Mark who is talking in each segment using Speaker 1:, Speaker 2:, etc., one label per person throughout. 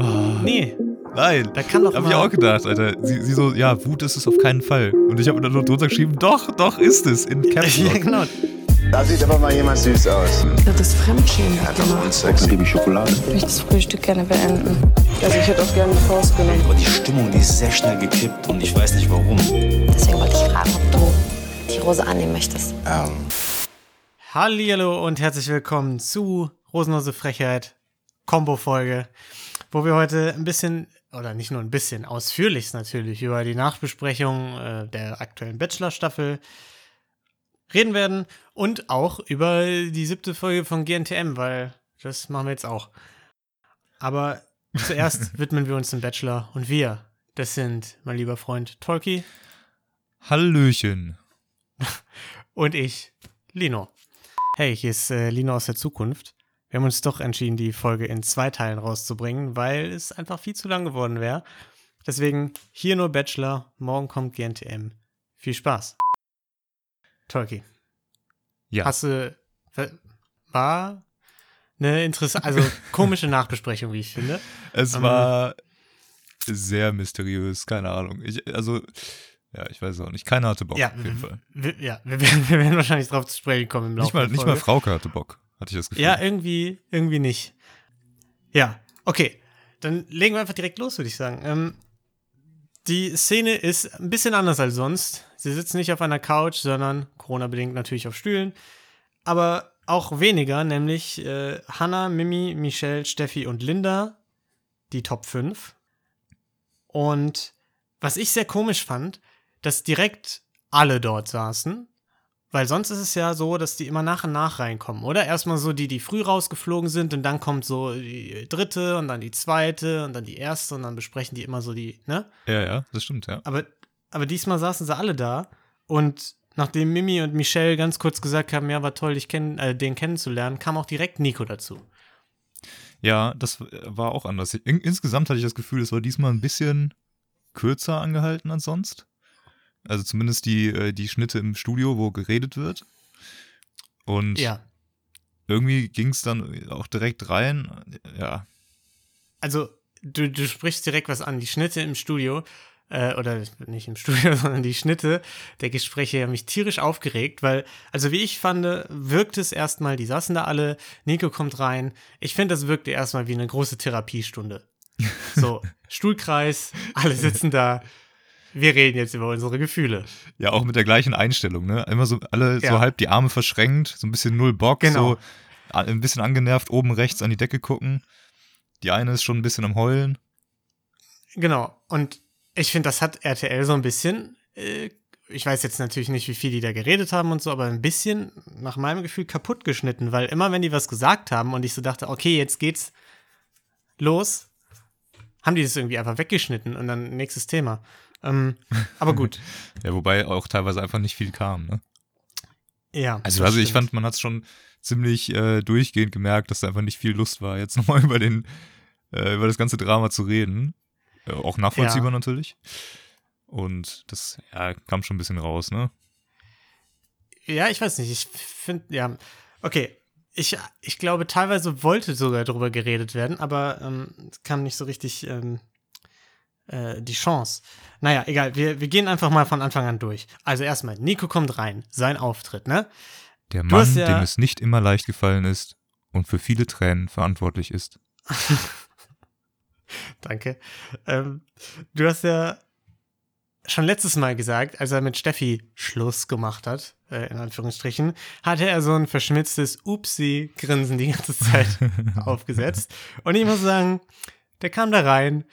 Speaker 1: Oh,
Speaker 2: Nee,
Speaker 1: nein.
Speaker 2: da kann doch
Speaker 1: Hab
Speaker 2: mal...
Speaker 1: ich auch gedacht, Alter. Sie, sie so, ja, Wut ist es auf keinen Fall. Und ich habe dann nur drunter geschrieben, doch, doch ist es in Caps
Speaker 2: ja, genau.
Speaker 3: Da sieht aber mal jemand süß aus.
Speaker 4: Das ist Fremdschämen gemacht.
Speaker 3: Sex. Gebe ich Schokolade.
Speaker 4: Ich möchte das Frühstück gerne beenden. Also ich hätte auch gerne die Faust genommen.
Speaker 5: Aber die Stimmung, die ist sehr schnell gekippt und ich weiß nicht warum.
Speaker 6: Deswegen wollte ich fragen, ob du die Rose annehmen möchtest.
Speaker 3: Ähm,
Speaker 2: Hallihallo und herzlich willkommen zu Rosenlose Frechheit Combo-Folge, wo wir heute ein bisschen, oder nicht nur ein bisschen, ausführlichst natürlich über die Nachbesprechung äh, der aktuellen Bachelor-Staffel reden werden und auch über die siebte Folge von GNTM, weil das machen wir jetzt auch. Aber zuerst widmen wir uns dem Bachelor und wir, das sind mein lieber Freund Tolki
Speaker 1: Hallöchen.
Speaker 2: und ich, Lino. Hey, hier ist äh, Lino aus der Zukunft. Wir haben uns doch entschieden, die Folge in zwei Teilen rauszubringen, weil es einfach viel zu lang geworden wäre. Deswegen hier nur Bachelor, morgen kommt GNTM. Viel Spaß. Tolki,
Speaker 1: Ja,
Speaker 2: hast du. wa- War eine interessante, also komische Nachbesprechung, wie ich finde.
Speaker 1: es
Speaker 2: ähm,
Speaker 1: war sehr mysteriös, keine Ahnung. Ich, also, ja, ich weiß auch nicht. Keiner hatte Bock,
Speaker 2: Ja,
Speaker 1: auf jeden Fall.
Speaker 2: Wir, ja, wir werden, wir werden wahrscheinlich drauf zu sprechen kommen im Laufe
Speaker 1: Nicht mal,
Speaker 2: der
Speaker 1: nicht
Speaker 2: Folge.
Speaker 1: mal Frauke hatte Bock, hatte ich das Gefühl.
Speaker 2: Ja, irgendwie, irgendwie nicht. Ja, okay. Dann legen wir einfach direkt los, würde ich sagen. Ähm, die Szene ist ein bisschen anders als sonst. Sie sitzen nicht auf einer Couch, sondern Corona-bedingt natürlich auf Stühlen. Aber auch weniger, nämlich äh, Hannah, Mimi, Michelle, Steffi und Linda, die Top 5. Und was ich sehr komisch fand, dass direkt alle dort saßen. Weil sonst ist es ja so, dass die immer nach und nach reinkommen, oder? Erstmal so die, die früh rausgeflogen sind und dann kommt so die dritte und dann die zweite und dann die erste und dann besprechen die immer so die, ne?
Speaker 1: ja, ja, das stimmt, ja.
Speaker 2: Aber, aber diesmal saßen sie alle da und nachdem Mimi und Michelle ganz kurz gesagt haben, ja, war toll, dich kenn äh, den kennenzulernen, kam auch direkt Nico dazu.
Speaker 1: Ja, das war auch anders. In, insgesamt hatte ich das Gefühl, es war diesmal ein bisschen kürzer angehalten als sonst. Also zumindest die, äh, die Schnitte im Studio, wo geredet wird. Und
Speaker 2: Ja.
Speaker 1: irgendwie ging es dann auch direkt rein. Ja,
Speaker 2: Also, du, du sprichst direkt was an. Die Schnitte im Studio, äh, oder nicht im Studio, sondern die Schnitte der Gespräche haben mich tierisch aufgeregt, weil, also wie ich fand, wirkt es erstmal, die saßen da alle, Nico kommt rein. Ich finde, das wirkte erstmal wie eine große Therapiestunde. So, Stuhlkreis, alle sitzen da. Wir reden jetzt über unsere Gefühle.
Speaker 1: ja, auch mit der gleichen Einstellung, ne? Immer so alle
Speaker 2: Ja.
Speaker 1: so halb die Arme verschränkt, so ein bisschen null Bock,
Speaker 2: Genau.
Speaker 1: so ein bisschen angenervt, oben rechts an die Decke gucken. Die eine ist schon ein bisschen am Heulen.
Speaker 2: Genau. Und ich finde, das hat RTL so ein bisschen, äh, ich weiß jetzt natürlich nicht, wie viel die da geredet haben und so, aber ein bisschen nach meinem Gefühl kaputt geschnitten, weil immer wenn die was gesagt haben und ich so dachte, okay, jetzt geht's los, haben die das irgendwie einfach weggeschnitten und dann nächstes Thema. Ähm, aber gut,
Speaker 1: Ja, wobei auch teilweise einfach nicht viel kam, ne?
Speaker 2: ja.
Speaker 1: Also, also ich fand, man hat schon ziemlich äh, durchgehend gemerkt, dass da einfach nicht viel Lust war, jetzt nochmal über den, äh, über das ganze Drama zu reden. Äh, auch nachvollziehbar
Speaker 2: Ja.
Speaker 1: natürlich. Und das, ja, kam schon ein bisschen raus, ne?
Speaker 2: Ja, ich weiß nicht. Ich finde, ja, okay. Ich, ich glaube, teilweise wollte sogar darüber geredet werden, aber ähm, es kam nicht so richtig ähm, äh, die Chance. Naja, egal. Wir, wir gehen einfach mal von Anfang an durch. Also erstmal, Nico kommt rein. Sein Auftritt, ne?
Speaker 1: Der Mann,
Speaker 2: ja-
Speaker 1: dem es nicht immer leicht gefallen ist und für viele Tränen verantwortlich ist.
Speaker 2: Danke. Ähm, du hast ja schon letztes Mal gesagt, als er mit Steffi Schluss gemacht hat, äh, in Anführungsstrichen, hatte er so ein verschmitztes Upsi-Grinsen die ganze Zeit aufgesetzt. Und ich muss sagen, der kam da rein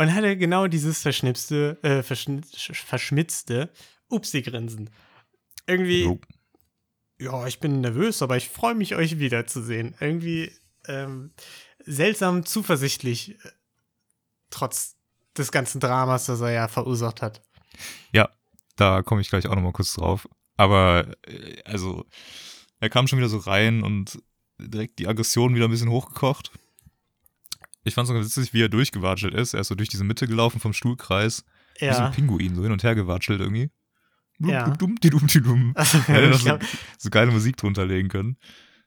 Speaker 2: und hatte genau dieses verschnipste, äh, verschn verschmitzte Upsi-Grinsen. Irgendwie,
Speaker 1: Jo.
Speaker 2: ja, ich bin nervös, aber ich freue mich, euch wiederzusehen. Irgendwie ähm, seltsam zuversichtlich, äh, trotz des ganzen Dramas, das er ja verursacht hat.
Speaker 1: Ja, da komme ich gleich auch nochmal kurz drauf. Aber, äh, also, er kam schon wieder so rein und direkt die Aggression wieder ein bisschen hochgekocht. Ich fand es sogar witzig, wie er durchgewatschelt ist. Er ist so durch diese Mitte gelaufen vom Stuhlkreis. Wie so
Speaker 2: Ja.
Speaker 1: ein Pinguin, so hin und her gewatschelt irgendwie.
Speaker 2: Ja.
Speaker 1: Dum, di dum, di dum.
Speaker 2: Also,
Speaker 1: so, so geile Musik drunter legen können.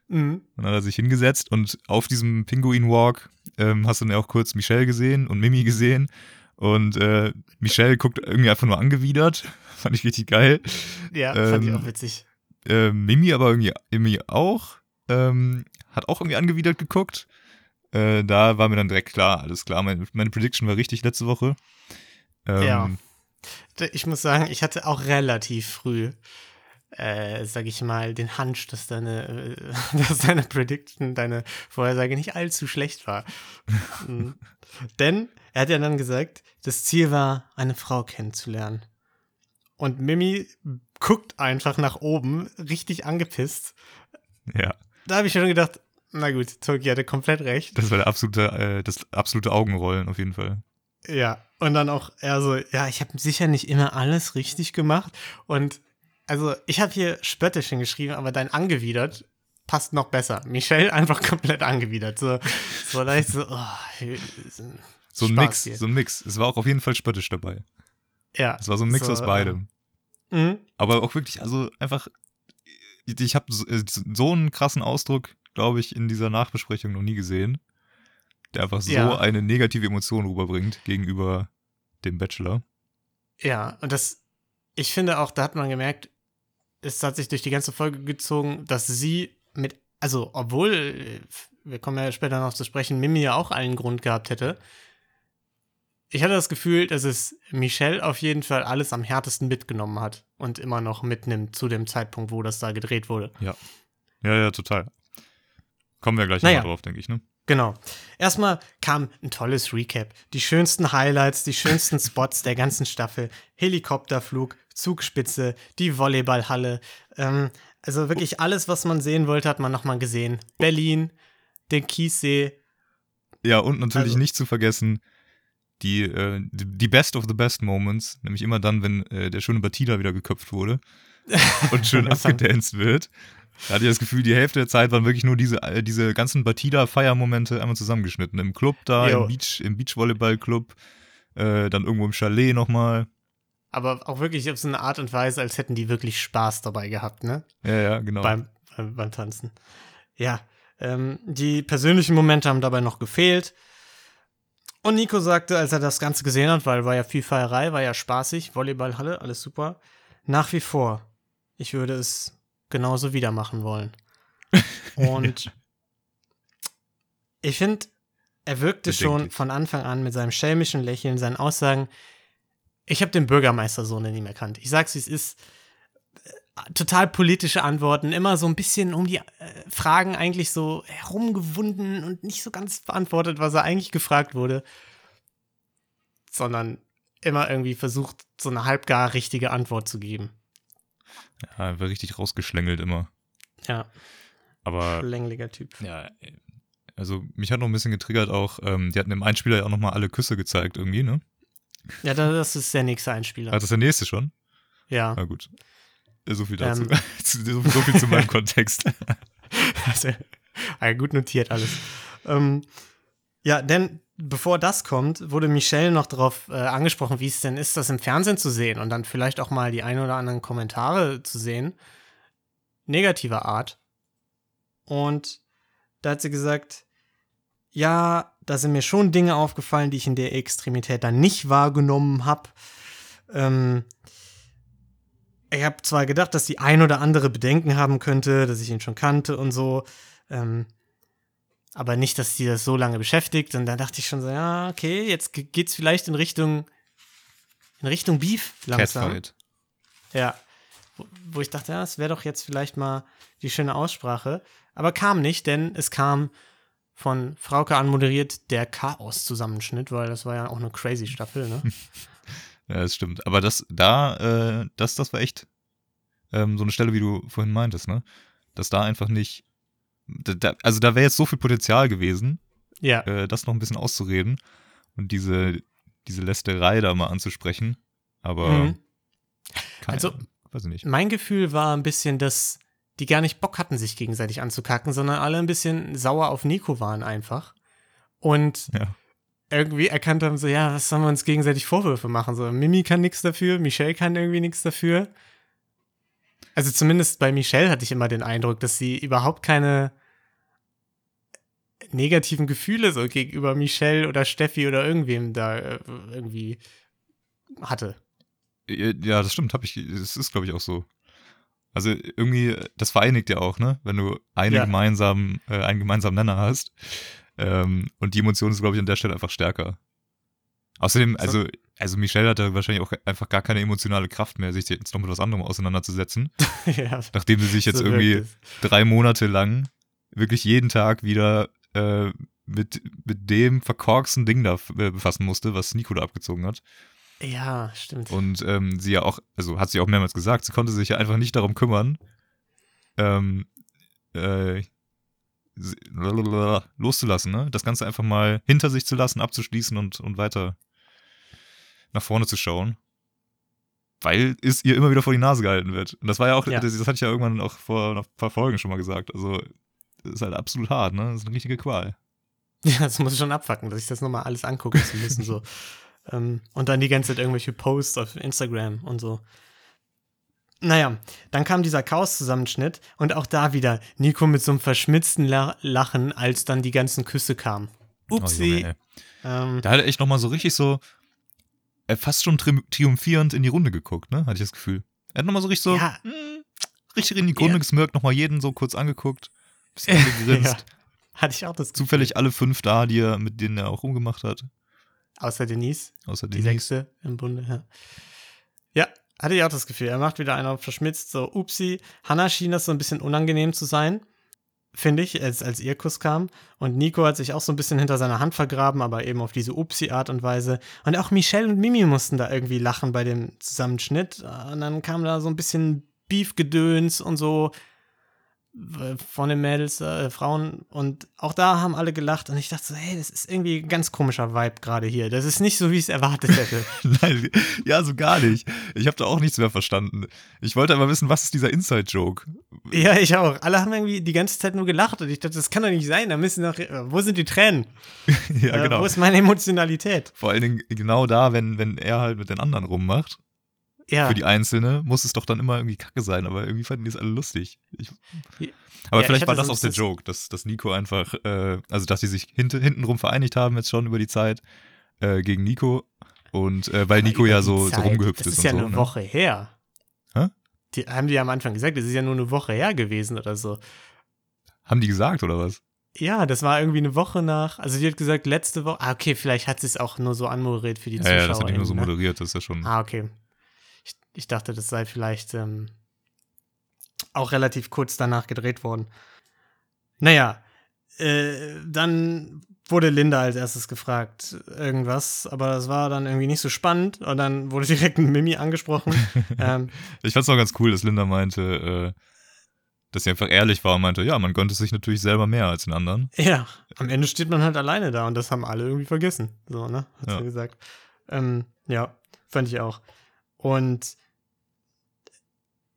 Speaker 2: mhm.
Speaker 1: Dann hat er sich hingesetzt und auf diesem Pinguin-Walk ähm, hast du dann ja auch kurz Michelle gesehen und Mimi gesehen. Und äh, Michelle guckt irgendwie einfach nur angewidert. Fand ich richtig geil.
Speaker 2: Ja, fand ich
Speaker 1: Ähm,
Speaker 2: auch witzig.
Speaker 1: Äh, Mimi aber irgendwie, irgendwie auch. Ähm, hat auch irgendwie angewidert geguckt. Äh, da war mir dann direkt klar, alles klar. Meine, meine Prediction war richtig letzte Woche. Ähm,
Speaker 2: Ja. Ich muss sagen, ich hatte auch relativ früh, äh, sag ich mal, den Hunch, dass deine, äh, dass deine Prediction, deine Vorhersage nicht allzu schlecht war. Mhm. Denn er hat ja dann gesagt, das Ziel war, eine Frau kennenzulernen. Und Mimi guckt einfach nach oben, richtig angepisst.
Speaker 1: Ja,
Speaker 2: Da habe ich schon gedacht, na gut, Toki hatte komplett recht.
Speaker 1: das war der absolute, äh, das absolute Augenrollen auf jeden Fall.
Speaker 2: Ja, und dann auch er so, ja, ich habe sicher nicht immer alles richtig gemacht. Und also, ich habe hier spöttisch hingeschrieben, aber dein angewidert passt noch besser. Michelle einfach komplett angewidert. So, so leicht so, oh,
Speaker 1: So ein Mix,
Speaker 2: hier.
Speaker 1: so ein Mix. Es war auch auf jeden Fall spöttisch dabei.
Speaker 2: ja.
Speaker 1: Es war so ein Mix
Speaker 2: So,
Speaker 1: aus beidem.
Speaker 2: Mhm.
Speaker 1: Aber auch wirklich, also einfach, ich habe so, äh, so einen krassen Ausdruck, glaube ich, in dieser Nachbesprechung noch nie gesehen, der einfach so
Speaker 2: Ja.
Speaker 1: eine negative Emotion rüberbringt gegenüber dem Bachelor.
Speaker 2: Ja, und das, ich finde auch, da hat man gemerkt, es hat sich durch die ganze Folge gezogen, dass sie mit, also obwohl, äh, wir kommen ja später noch zu sprechen, Mimi ja auch allen Grund gehabt hätte. Ich hatte das Gefühl, dass es Michelle auf jeden Fall alles am härtesten mitgenommen hat und immer noch mitnimmt zu dem Zeitpunkt, wo das da gedreht wurde.
Speaker 1: Ja, ja, total. Kommen wir gleich
Speaker 2: Naja.
Speaker 1: nochmal drauf, denke ich, ne?
Speaker 2: Genau. Erstmal kam ein tolles Recap. Die schönsten Highlights, die schönsten Spots der ganzen Staffel. Helikopterflug, Zugspitze, die Volleyballhalle. Ähm, also wirklich alles, was man sehen wollte, hat man nochmal gesehen. Berlin, den Kiessee.
Speaker 1: Ja, und natürlich
Speaker 2: Also-
Speaker 1: nicht zu vergessen, die, äh, die Best of the Best Moments, nämlich immer dann, wenn äh, der schöne Batida wieder geköpft wurde und schön abgedanced wird. Da hatte ich das Gefühl, die Hälfte der Zeit waren wirklich nur diese, äh, diese ganzen Batida-Feiermomente einmal zusammengeschnitten. Im Club da,
Speaker 2: Jo.
Speaker 1: im Beach, im Beachvolleyball-Club, äh, dann irgendwo im Chalet nochmal.
Speaker 2: Aber auch wirklich auf so eine Art und Weise, als hätten die wirklich Spaß dabei gehabt, ne?
Speaker 1: Ja, ja, genau.
Speaker 2: beim, beim, beim Tanzen. Ja, ähm, die persönlichen Momente haben dabei noch gefehlt. Und Nico sagte, als er das Ganze gesehen hat, weil war ja viel Feierei, war ja spaßig, Volleyballhalle, alles super. Nach wie vor, ich würde es genauso wieder machen wollen. Und ich finde, er wirkte schon
Speaker 1: Bedenklich.
Speaker 2: von Anfang an mit seinem schelmischen Lächeln, seinen Aussagen. Ich habe den Bürgermeistersohn in ihm erkannt. Ich sag's, wie es ist total politische Antworten, immer so ein bisschen um die äh, Fragen eigentlich so herumgewunden und nicht so ganz beantwortet, was er eigentlich gefragt wurde, sondern immer irgendwie versucht, so eine halbgar richtige Antwort zu geben.
Speaker 1: Ja, war richtig rausgeschlängelt immer.
Speaker 2: Ja,
Speaker 1: Aber
Speaker 2: längeliger Typ.
Speaker 1: ja, also mich hat noch ein bisschen getriggert auch, ähm, die hatten im Einspieler ja auch nochmal alle Küsse gezeigt irgendwie, ne?
Speaker 2: Ja, da- das ist der nächste Einspieler.
Speaker 1: Ah, das ist der nächste schon?
Speaker 2: ja.
Speaker 1: Na gut. Äh, So viel dazu.
Speaker 2: Ähm.
Speaker 1: So, so viel zu meinem Kontext.
Speaker 2: Also, gut notiert alles. ähm, ja, denn bevor das kommt, wurde Michelle noch darauf äh, angesprochen, wie es denn ist, das im Fernsehen zu sehen und dann vielleicht auch mal die ein oder anderen Kommentare zu sehen. Negativer Art. Und da hat sie gesagt, ja, da sind mir schon Dinge aufgefallen, die ich in der Extremität dann nicht wahrgenommen habe. Ähm, ich habe zwar gedacht, dass die ein oder andere Bedenken haben könnte, dass ich ihn schon kannte und so, ähm, aber nicht, dass die das so lange beschäftigt. Und da dachte ich schon so, ja, okay, jetzt ge- geht's vielleicht in Richtung in Richtung Beef langsam.
Speaker 1: Catfight.
Speaker 2: Ja, wo, wo ich dachte, ja, es wäre doch jetzt vielleicht mal die schöne Aussprache, aber kam nicht, denn es kam von Frauke anmoderiert der Chaos-Zusammenschnitt, weil das war ja auch eine crazy Staffel, ne?
Speaker 1: Ja, das stimmt. Aber das, da, äh, das, das war echt ähm, so eine Stelle, wie du vorhin meintest, ne? Dass da einfach nicht, da, also da wäre jetzt so viel Potenzial gewesen,
Speaker 2: ja.
Speaker 1: äh, das noch ein bisschen auszureden und diese, diese Lästerei da mal anzusprechen. Aber,
Speaker 2: Mhm.
Speaker 1: keine,
Speaker 2: Also-
Speaker 1: weiß ich nicht.
Speaker 2: Mein Gefühl war ein bisschen, dass die gar nicht Bock hatten, sich gegenseitig anzukacken, sondern alle ein bisschen sauer auf Nico waren einfach. Und
Speaker 1: Ja.
Speaker 2: irgendwie erkannt haben, so, ja, was sollen wir uns gegenseitig Vorwürfe machen? So, Mimi kann nichts dafür, Michelle kann irgendwie nichts dafür. Also zumindest bei Michelle hatte ich immer den Eindruck, dass sie überhaupt keine negativen Gefühle so gegenüber Michelle oder Steffi oder irgendwem da äh, irgendwie hatte.
Speaker 1: Ja, das stimmt, hab ich. Das ist, glaube ich, auch so. Also irgendwie, das vereinigt ja auch, ne? Wenn du eine
Speaker 2: Ja.
Speaker 1: gemeinsam, äh, einen gemeinsamen Nenner hast. Ähm, und die Emotion ist, glaube ich, an der Stelle einfach stärker. Außerdem, also, also Michelle hatte wahrscheinlich auch einfach gar keine emotionale Kraft mehr, sich jetzt noch mit was anderem auseinanderzusetzen.
Speaker 2: ja,
Speaker 1: Nachdem sie sich jetzt
Speaker 2: so
Speaker 1: irgendwie drei Monate lang wirklich jeden Tag wieder äh, mit, mit dem verkorksten Ding da äh, befassen musste, was Nico da abgezogen hat.
Speaker 2: Ja, stimmt.
Speaker 1: Und ähm, sie ja auch, also hat sie auch mehrmals gesagt, sie konnte sich ja einfach nicht darum kümmern, ähm, äh, loszulassen, ne? Das Ganze einfach mal hinter sich zu lassen, abzuschließen und, und weiter nach vorne zu schauen. Weil es ihr immer wieder vor die Nase gehalten wird. Und das war ja auch,
Speaker 2: Ja.
Speaker 1: das, das hatte ich ja irgendwann auch vor ein paar Folgen schon mal gesagt. Also, das ist halt absolut hart, ne? Das ist eine richtige Qual.
Speaker 2: Ja, das muss ich schon abfacken, dass ich das nochmal alles angucken zu müssen. so. ähm, und dann die ganze Zeit irgendwelche Posts auf Instagram und so. Naja, dann kam dieser Chaos-Zusammenschnitt und auch da wieder Nico mit so einem verschmitzten La Lachen, als dann die ganzen Küsse kamen.
Speaker 1: Oh,
Speaker 2: Upsi.
Speaker 1: Junge, ey.
Speaker 2: ähm,
Speaker 1: Da hat er echt nochmal so richtig so, fast schon tri triumphierend in die Runde geguckt, ne? Hatte ich das Gefühl. Er hat nochmal so richtig so,
Speaker 2: Ja.
Speaker 1: hm, richtig in die Runde
Speaker 2: Ja.
Speaker 1: gesmirkt, nochmal jeden so kurz angeguckt, bisschen gegrinst.
Speaker 2: ja, hatte ich auch das Gefühl.
Speaker 1: Zufällig alle fünf da, die er, mit denen er auch rumgemacht hat.
Speaker 2: Außer Denise,
Speaker 1: Außer
Speaker 2: die
Speaker 1: Denise.
Speaker 2: sechste im Bunde. Ja. ja, hatte ich auch das Gefühl. Er macht wieder einen auf verschmitzt, so upsi. Hannah schien das so ein bisschen unangenehm zu sein, finde ich, als, als ihr Kuss kam. Und Nico hat sich auch so ein bisschen hinter seiner Hand vergraben, aber eben auf diese upsi-Art und Weise. Und auch Michelle und Mimi mussten da irgendwie lachen bei dem Zusammenschnitt. Und dann kam da so ein bisschen Beef-Gedöns und so von den Mädels, äh, Frauen. Und auch da haben alle gelacht. Und ich dachte so, hey, das ist irgendwie ein ganz komischer Vibe gerade hier. Das ist nicht so, wie ich es erwartet hätte.
Speaker 1: Nein, ja, so gar nicht. Ich habe da auch nichts mehr verstanden. Ich wollte aber wissen, was ist dieser Inside-Joke?
Speaker 2: ja, ich auch. Alle haben irgendwie die ganze Zeit nur gelacht. Und ich dachte, das kann doch nicht sein. Da müssen noch, äh, wo sind die Tränen?
Speaker 1: ja,
Speaker 2: Äh,
Speaker 1: genau.
Speaker 2: Wo ist meine Emotionalität?
Speaker 1: Vor allen Dingen genau da, wenn, wenn er halt mit den anderen rummacht.
Speaker 2: Ja.
Speaker 1: Für die Einzelne muss es doch dann immer irgendwie kacke sein, aber irgendwie fanden die es alle lustig. Ich,
Speaker 2: Ja,
Speaker 1: aber
Speaker 2: ich
Speaker 1: vielleicht war das auch der Joke, dass, dass Nico einfach, äh, also dass sie sich hint, hintenrum vereinigt haben jetzt schon über die Zeit äh, gegen Nico und äh, weil
Speaker 2: Aber
Speaker 1: Nico ja so, so rumgehüpft
Speaker 2: Das
Speaker 1: ist,
Speaker 2: ist ja
Speaker 1: so.
Speaker 2: eine
Speaker 1: ne?
Speaker 2: Woche her.
Speaker 1: Hä?
Speaker 2: Die haben die ja am Anfang gesagt, das ist ja nur eine Woche her gewesen oder so.
Speaker 1: Haben die gesagt oder was?
Speaker 2: Ja, das war irgendwie eine Woche nach. Also die hat gesagt, letzte Woche. Ah, okay, vielleicht hat sie es auch nur so anmoderiert für die
Speaker 1: Ja,
Speaker 2: Zuschauer.
Speaker 1: ja, das hat die nur so
Speaker 2: ne?
Speaker 1: moderiert, das ist ja schon.
Speaker 2: Ah, okay. Ich, ich dachte, das sei vielleicht ähm, auch relativ kurz danach gedreht worden. Naja, äh, dann wurde Linda als erstes gefragt, irgendwas, aber das war dann irgendwie nicht so spannend und dann wurde direkt ein Mimi angesprochen. ähm,
Speaker 1: Ich fand's auch ganz cool, dass Linda meinte, äh, dass sie einfach ehrlich war und meinte, ja, man gönnt es sich natürlich selber mehr als den anderen.
Speaker 2: ja, am Ende steht man halt alleine da und das haben alle irgendwie vergessen. So, ne? Hat
Speaker 1: Ja.
Speaker 2: sie gesagt. Ähm, ja, fand ich auch. Und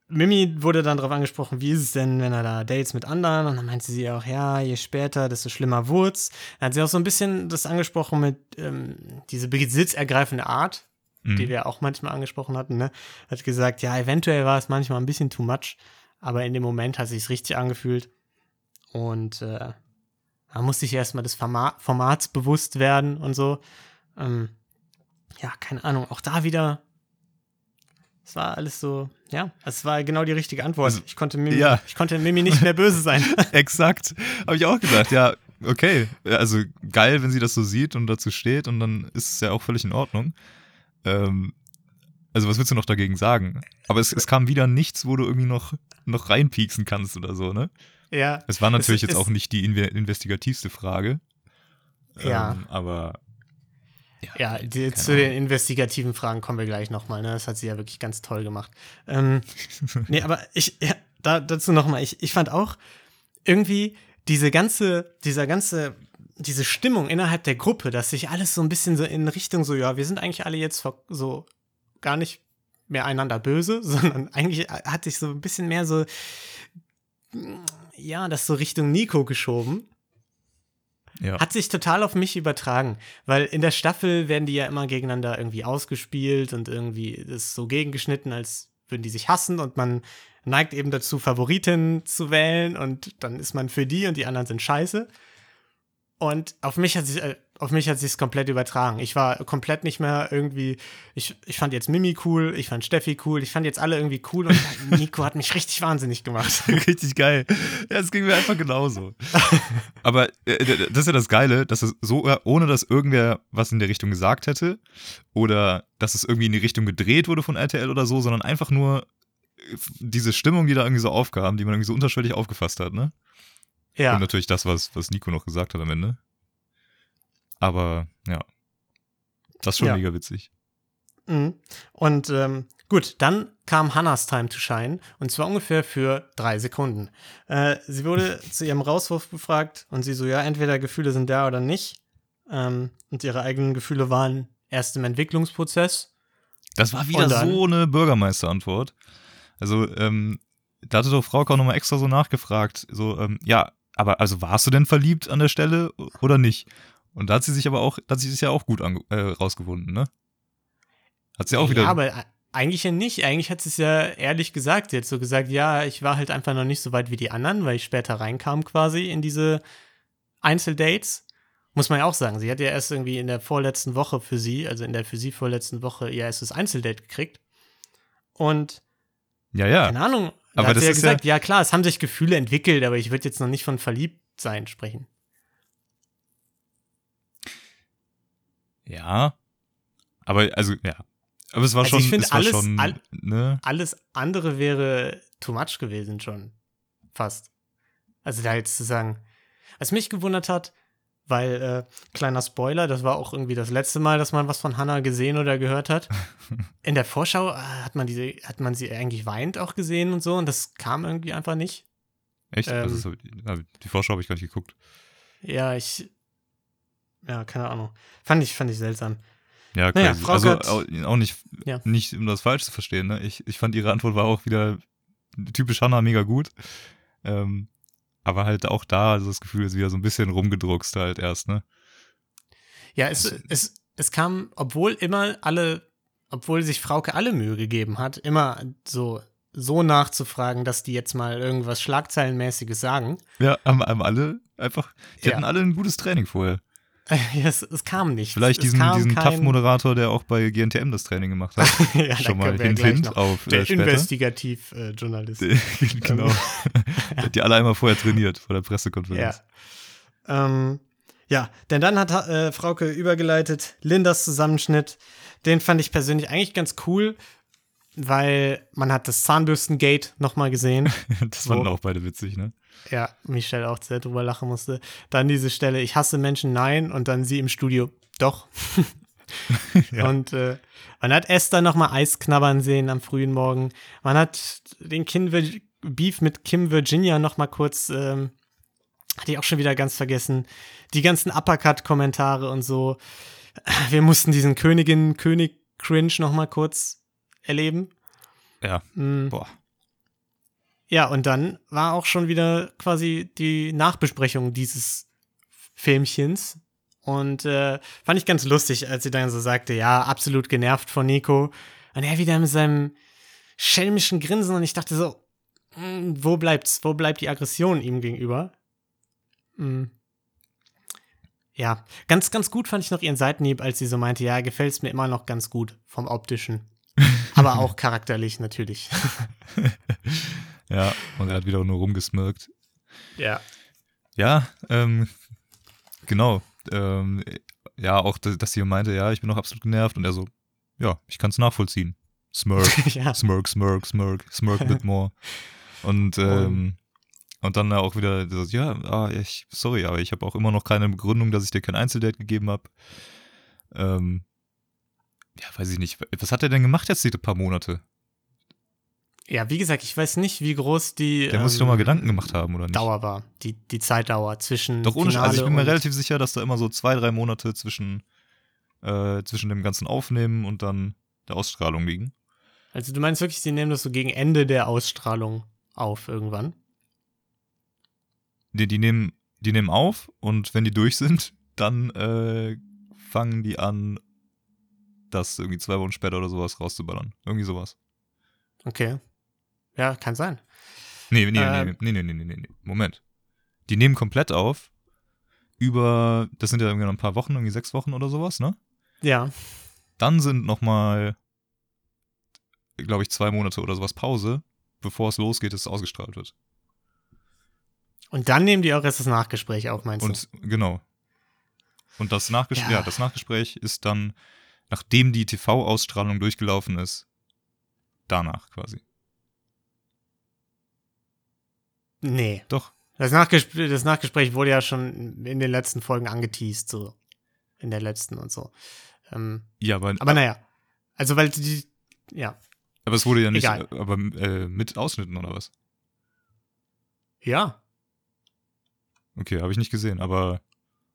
Speaker 2: Mimi wurde dann darauf angesprochen, wie ist es denn, wenn er da Dates mit anderen? Und dann meinte sie auch, ja, je später, desto schlimmer wurd's. Dann hat sie auch so ein bisschen das angesprochen mit ähm, diese besitzergreifende Art,
Speaker 1: Mhm.
Speaker 2: die wir auch manchmal angesprochen hatten, ne? Hat gesagt, ja, eventuell war es manchmal ein bisschen too much, aber in dem Moment hat sich's richtig angefühlt. Und äh, man muss sich erstmal des Forma Formats bewusst werden und so. Ähm, ja, keine Ahnung, auch da wieder. Es war alles so, ja, es war genau die richtige Antwort. Ich konnte Mimi,
Speaker 1: ja.
Speaker 2: ich konnte Mimi nicht mehr böse sein.
Speaker 1: Exakt. Habe ich auch gedacht, ja, okay. Also geil, wenn sie das so sieht und dazu steht und dann ist es ja auch völlig in Ordnung. Ähm, also was willst du noch dagegen sagen? Aber es, es kam wieder nichts, wo du irgendwie noch, noch reinpieksen kannst oder so, ne?
Speaker 2: ja,
Speaker 1: Es war natürlich
Speaker 2: Es
Speaker 1: jetzt
Speaker 2: ist-
Speaker 1: auch nicht die inve- investigativste Frage.
Speaker 2: Ja.
Speaker 1: Ähm, aber
Speaker 2: ja, die,
Speaker 1: keine
Speaker 2: zu den investigativen Fragen kommen wir gleich nochmal. Ne? Das hat sie ja wirklich ganz toll gemacht. Ähm, nee, aber ich, ja, da, dazu nochmal, ich, ich fand auch irgendwie diese ganze, dieser ganze, diese Stimmung innerhalb der Gruppe, dass sich alles so ein bisschen so in Richtung so, ja, wir sind eigentlich alle jetzt so gar nicht mehr einander böse, sondern eigentlich hat sich so ein bisschen mehr so, ja, das so Richtung Nico geschoben.
Speaker 1: Ja.
Speaker 2: Hat sich total auf mich übertragen, weil in der Staffel werden die ja immer gegeneinander irgendwie ausgespielt und irgendwie das so gegengeschnitten, als würden die sich hassen und man neigt eben dazu, Favoritinnen zu wählen und dann ist man für die und die anderen sind scheiße. Und auf mich hat sich, äh, auf mich hat sich's komplett übertragen. Ich war komplett nicht mehr irgendwie, ich, ich fand jetzt Mimi cool, ich fand Steffi cool, ich fand jetzt alle irgendwie cool und Nico hat mich richtig wahnsinnig gemacht.
Speaker 1: Richtig geil. Ja, es ging mir einfach genauso. Aber äh, das ist ja das Geile, dass es so, ohne dass irgendwer was in der Richtung gesagt hätte oder dass es irgendwie in die Richtung gedreht wurde von RTL oder so, sondern einfach nur äh, diese Stimmung, die da irgendwie so aufkam, die man irgendwie so unterschwellig aufgefasst hat, ne?
Speaker 2: Ja.
Speaker 1: Und natürlich das, was, was Nico noch gesagt hat am Ende. Aber ja, das ist schon
Speaker 2: Ja.
Speaker 1: mega witzig.
Speaker 2: Mhm. Und ähm, gut, dann kam Hannahs Time to Shine und zwar ungefähr für drei Sekunden. Äh, sie wurde zu ihrem Rauswurf befragt und sie so, ja, entweder Gefühle sind da oder nicht. Ähm, und ihre eigenen Gefühle waren erst im Entwicklungsprozess.
Speaker 1: Das war wieder
Speaker 2: dann?
Speaker 1: so eine Bürgermeisterantwort. Also, ähm, da hatte doch Frau Kau nochmal extra so nachgefragt, so, ähm, ja, aber also warst du denn verliebt an der Stelle oder nicht? Und da hat sie sich aber auch, da hat sie sich ja auch gut äh, rausgewunden, ne? Hat sie auch wieder.
Speaker 2: Ja, aber äh, eigentlich ja nicht. Eigentlich hat sie es ja ehrlich gesagt. Sie hat so gesagt, ja, ich war halt einfach noch nicht so weit wie die anderen, weil ich später reinkam quasi in diese Einzeldates. Muss man ja auch sagen. Sie hat ja erst irgendwie in der vorletzten Woche für sie, also in der für sie vorletzten Woche, ihr erstes Einzeldate gekriegt. Und
Speaker 1: ja, ja.
Speaker 2: keine Ahnung,
Speaker 1: Aber
Speaker 2: hat
Speaker 1: das
Speaker 2: sie ja
Speaker 1: ist ja-
Speaker 2: gesagt, ja, klar, es haben sich Gefühle entwickelt, aber ich würde jetzt noch nicht von verliebt sein sprechen.
Speaker 1: Ja. Aber, also, ja. Aber es war
Speaker 2: Also
Speaker 1: schon,
Speaker 2: ich find
Speaker 1: es war
Speaker 2: alles-
Speaker 1: schon,
Speaker 2: all-
Speaker 1: ne?
Speaker 2: Alles andere wäre too much gewesen schon. Fast. Also da jetzt zu sagen. Was mich gewundert hat, weil, äh, kleiner Spoiler, das war auch irgendwie das letzte Mal, dass man was von Hannah gesehen oder gehört hat. In der Vorschau äh, hat man diese, hat man sie eigentlich weint auch gesehen und so und das kam irgendwie einfach nicht.
Speaker 1: Echt?
Speaker 2: ähm,
Speaker 1: also, ich, na, die Vorschau habe ich gar nicht geguckt.
Speaker 2: Ja, ich. Ja, keine Ahnung. Fand ich, fand ich seltsam.
Speaker 1: Ja,
Speaker 2: Naja. Frau
Speaker 1: also auch nicht,
Speaker 2: Ja.
Speaker 1: nicht, um das falsch zu verstehen, ne? Ich, ich fand ihre Antwort war auch wieder typisch Hannah mega gut. Ähm, aber halt auch da, also das Gefühl ist wieder so ein bisschen rumgedruckst halt erst, ne?
Speaker 2: Ja, es,
Speaker 1: Also-
Speaker 2: es, es kam, obwohl immer alle, obwohl sich Frauke alle Mühe gegeben hat, immer so, so nachzufragen, dass die jetzt mal irgendwas Schlagzeilenmäßiges sagen.
Speaker 1: Ja, haben, haben alle einfach, die
Speaker 2: Ja.
Speaker 1: hatten alle ein gutes Training vorher.
Speaker 2: Es, es kam nicht.
Speaker 1: Vielleicht
Speaker 2: es
Speaker 1: diesen, diesen
Speaker 2: kein-
Speaker 1: TAF-Moderator, der auch bei GNTM das Training gemacht hat.
Speaker 2: ja,
Speaker 1: Schon mal hint, hint auf
Speaker 2: Der
Speaker 1: äh.
Speaker 2: Investigativ-Journalist.
Speaker 1: genau. Der hat die alle einmal vorher trainiert, vor der Pressekonferenz.
Speaker 2: Ja. Ähm, ja, denn dann hat äh, Frauke übergeleitet, Lindas Zusammenschnitt. Den fand ich persönlich eigentlich ganz cool, weil man hat das Zahnbürstengate nochmal gesehen.
Speaker 1: Das fanden
Speaker 2: So.
Speaker 1: auch beide witzig, ne?
Speaker 2: Ja, Michelle auch sehr drüber lachen musste. Dann diese Stelle, ich hasse Menschen, nein. Und dann sie im Studio, doch.
Speaker 1: Ja.
Speaker 2: Und äh, man hat Esther nochmal Eis knabbern sehen am frühen Morgen. Man hat den Kim Beef mit Kim Virginia nochmal kurz, ähm, hatte ich auch schon wieder ganz vergessen. Die ganzen Uppercut-Kommentare und so. Wir mussten diesen Königin-König-Cringe nochmal kurz erleben.
Speaker 1: Ja.
Speaker 2: Mm.
Speaker 1: Boah.
Speaker 2: Ja, und dann war auch schon wieder quasi die Nachbesprechung dieses Filmchens. Und äh, fand ich ganz lustig, als sie dann so sagte, ja, absolut genervt von Nico. Und er wieder mit seinem schelmischen Grinsen und ich dachte so, hm, wo bleibt's? Wo bleibt die Aggression ihm gegenüber? Hm. Ja, ganz, ganz gut fand ich noch ihren Seitenhieb, als sie so meinte, ja, gefällt's mir immer noch ganz gut vom optischen. Aber auch charakterlich natürlich.
Speaker 1: Ja, und er hat wieder nur rumgesmirkt.
Speaker 2: ja.
Speaker 1: Ja, ähm, genau. Ähm, ja, auch, dass sie meinte, ja, ich bin noch absolut genervt. Und er so, ja, ich kann es nachvollziehen. Smirk,
Speaker 2: ja.
Speaker 1: smirk, smirk, smirk, smirk a bit more. Und, ähm, und dann auch wieder, so, ja, ah, ich, sorry, aber ich habe auch immer noch keine Begründung, dass ich dir kein Einzeldate gegeben habe. Ähm, ja, weiß ich nicht. Was hat er denn gemacht jetzt die paar Monate?
Speaker 2: Ja, wie gesagt, ich weiß nicht, wie groß die
Speaker 1: Der muss sich
Speaker 2: ähm,
Speaker 1: doch mal Gedanken gemacht haben, oder nicht?
Speaker 2: Dauer war, die, die Zeitdauer zwischen.
Speaker 1: Doch ohne Sch- Also ich bin mir relativ sicher, dass da immer so zwei, drei Monate zwischen, äh, zwischen dem ganzen Aufnehmen und dann der Ausstrahlung liegen.
Speaker 2: Also du meinst wirklich, sie nehmen das so gegen Ende der Ausstrahlung auf irgendwann?
Speaker 1: Die, die, nehmen, die nehmen auf und wenn die durch sind, dann äh, fangen die an, das irgendwie zwei Wochen später oder sowas rauszuballern. Irgendwie sowas.
Speaker 2: Okay. Ja, kann sein.
Speaker 1: Nee, nee,
Speaker 2: Ähm.
Speaker 1: nee, nee, nee, nee, nee, nee, nee. Moment. Die nehmen komplett auf, über, das sind ja irgendwie noch ein paar Wochen, irgendwie sechs Wochen oder sowas, ne?
Speaker 2: Ja.
Speaker 1: Dann sind nochmal, glaube ich, zwei Monate oder sowas Pause, bevor es losgeht, dass es ausgestrahlt wird.
Speaker 2: Und dann nehmen die auch erst das Nachgespräch auf, meinst
Speaker 1: Und genau. Und das Nachgespräch,
Speaker 2: Ja.
Speaker 1: ja. das Nachgespräch ist dann, nachdem die TV-Ausstrahlung durchgelaufen ist, danach quasi.
Speaker 2: du? Nee.
Speaker 1: Doch.
Speaker 2: Das Nachgespräch, das Nachgespräch wurde ja schon in den letzten Folgen angeteased, so. In der letzten und so. Ähm,
Speaker 1: Ja, aber,
Speaker 2: aber naja. Also, weil die, ja.
Speaker 1: aber es wurde ja nicht,
Speaker 2: Egal.
Speaker 1: äh, aber äh, mit Ausschnitten oder was?
Speaker 2: Ja.
Speaker 1: Okay, habe ich nicht gesehen, aber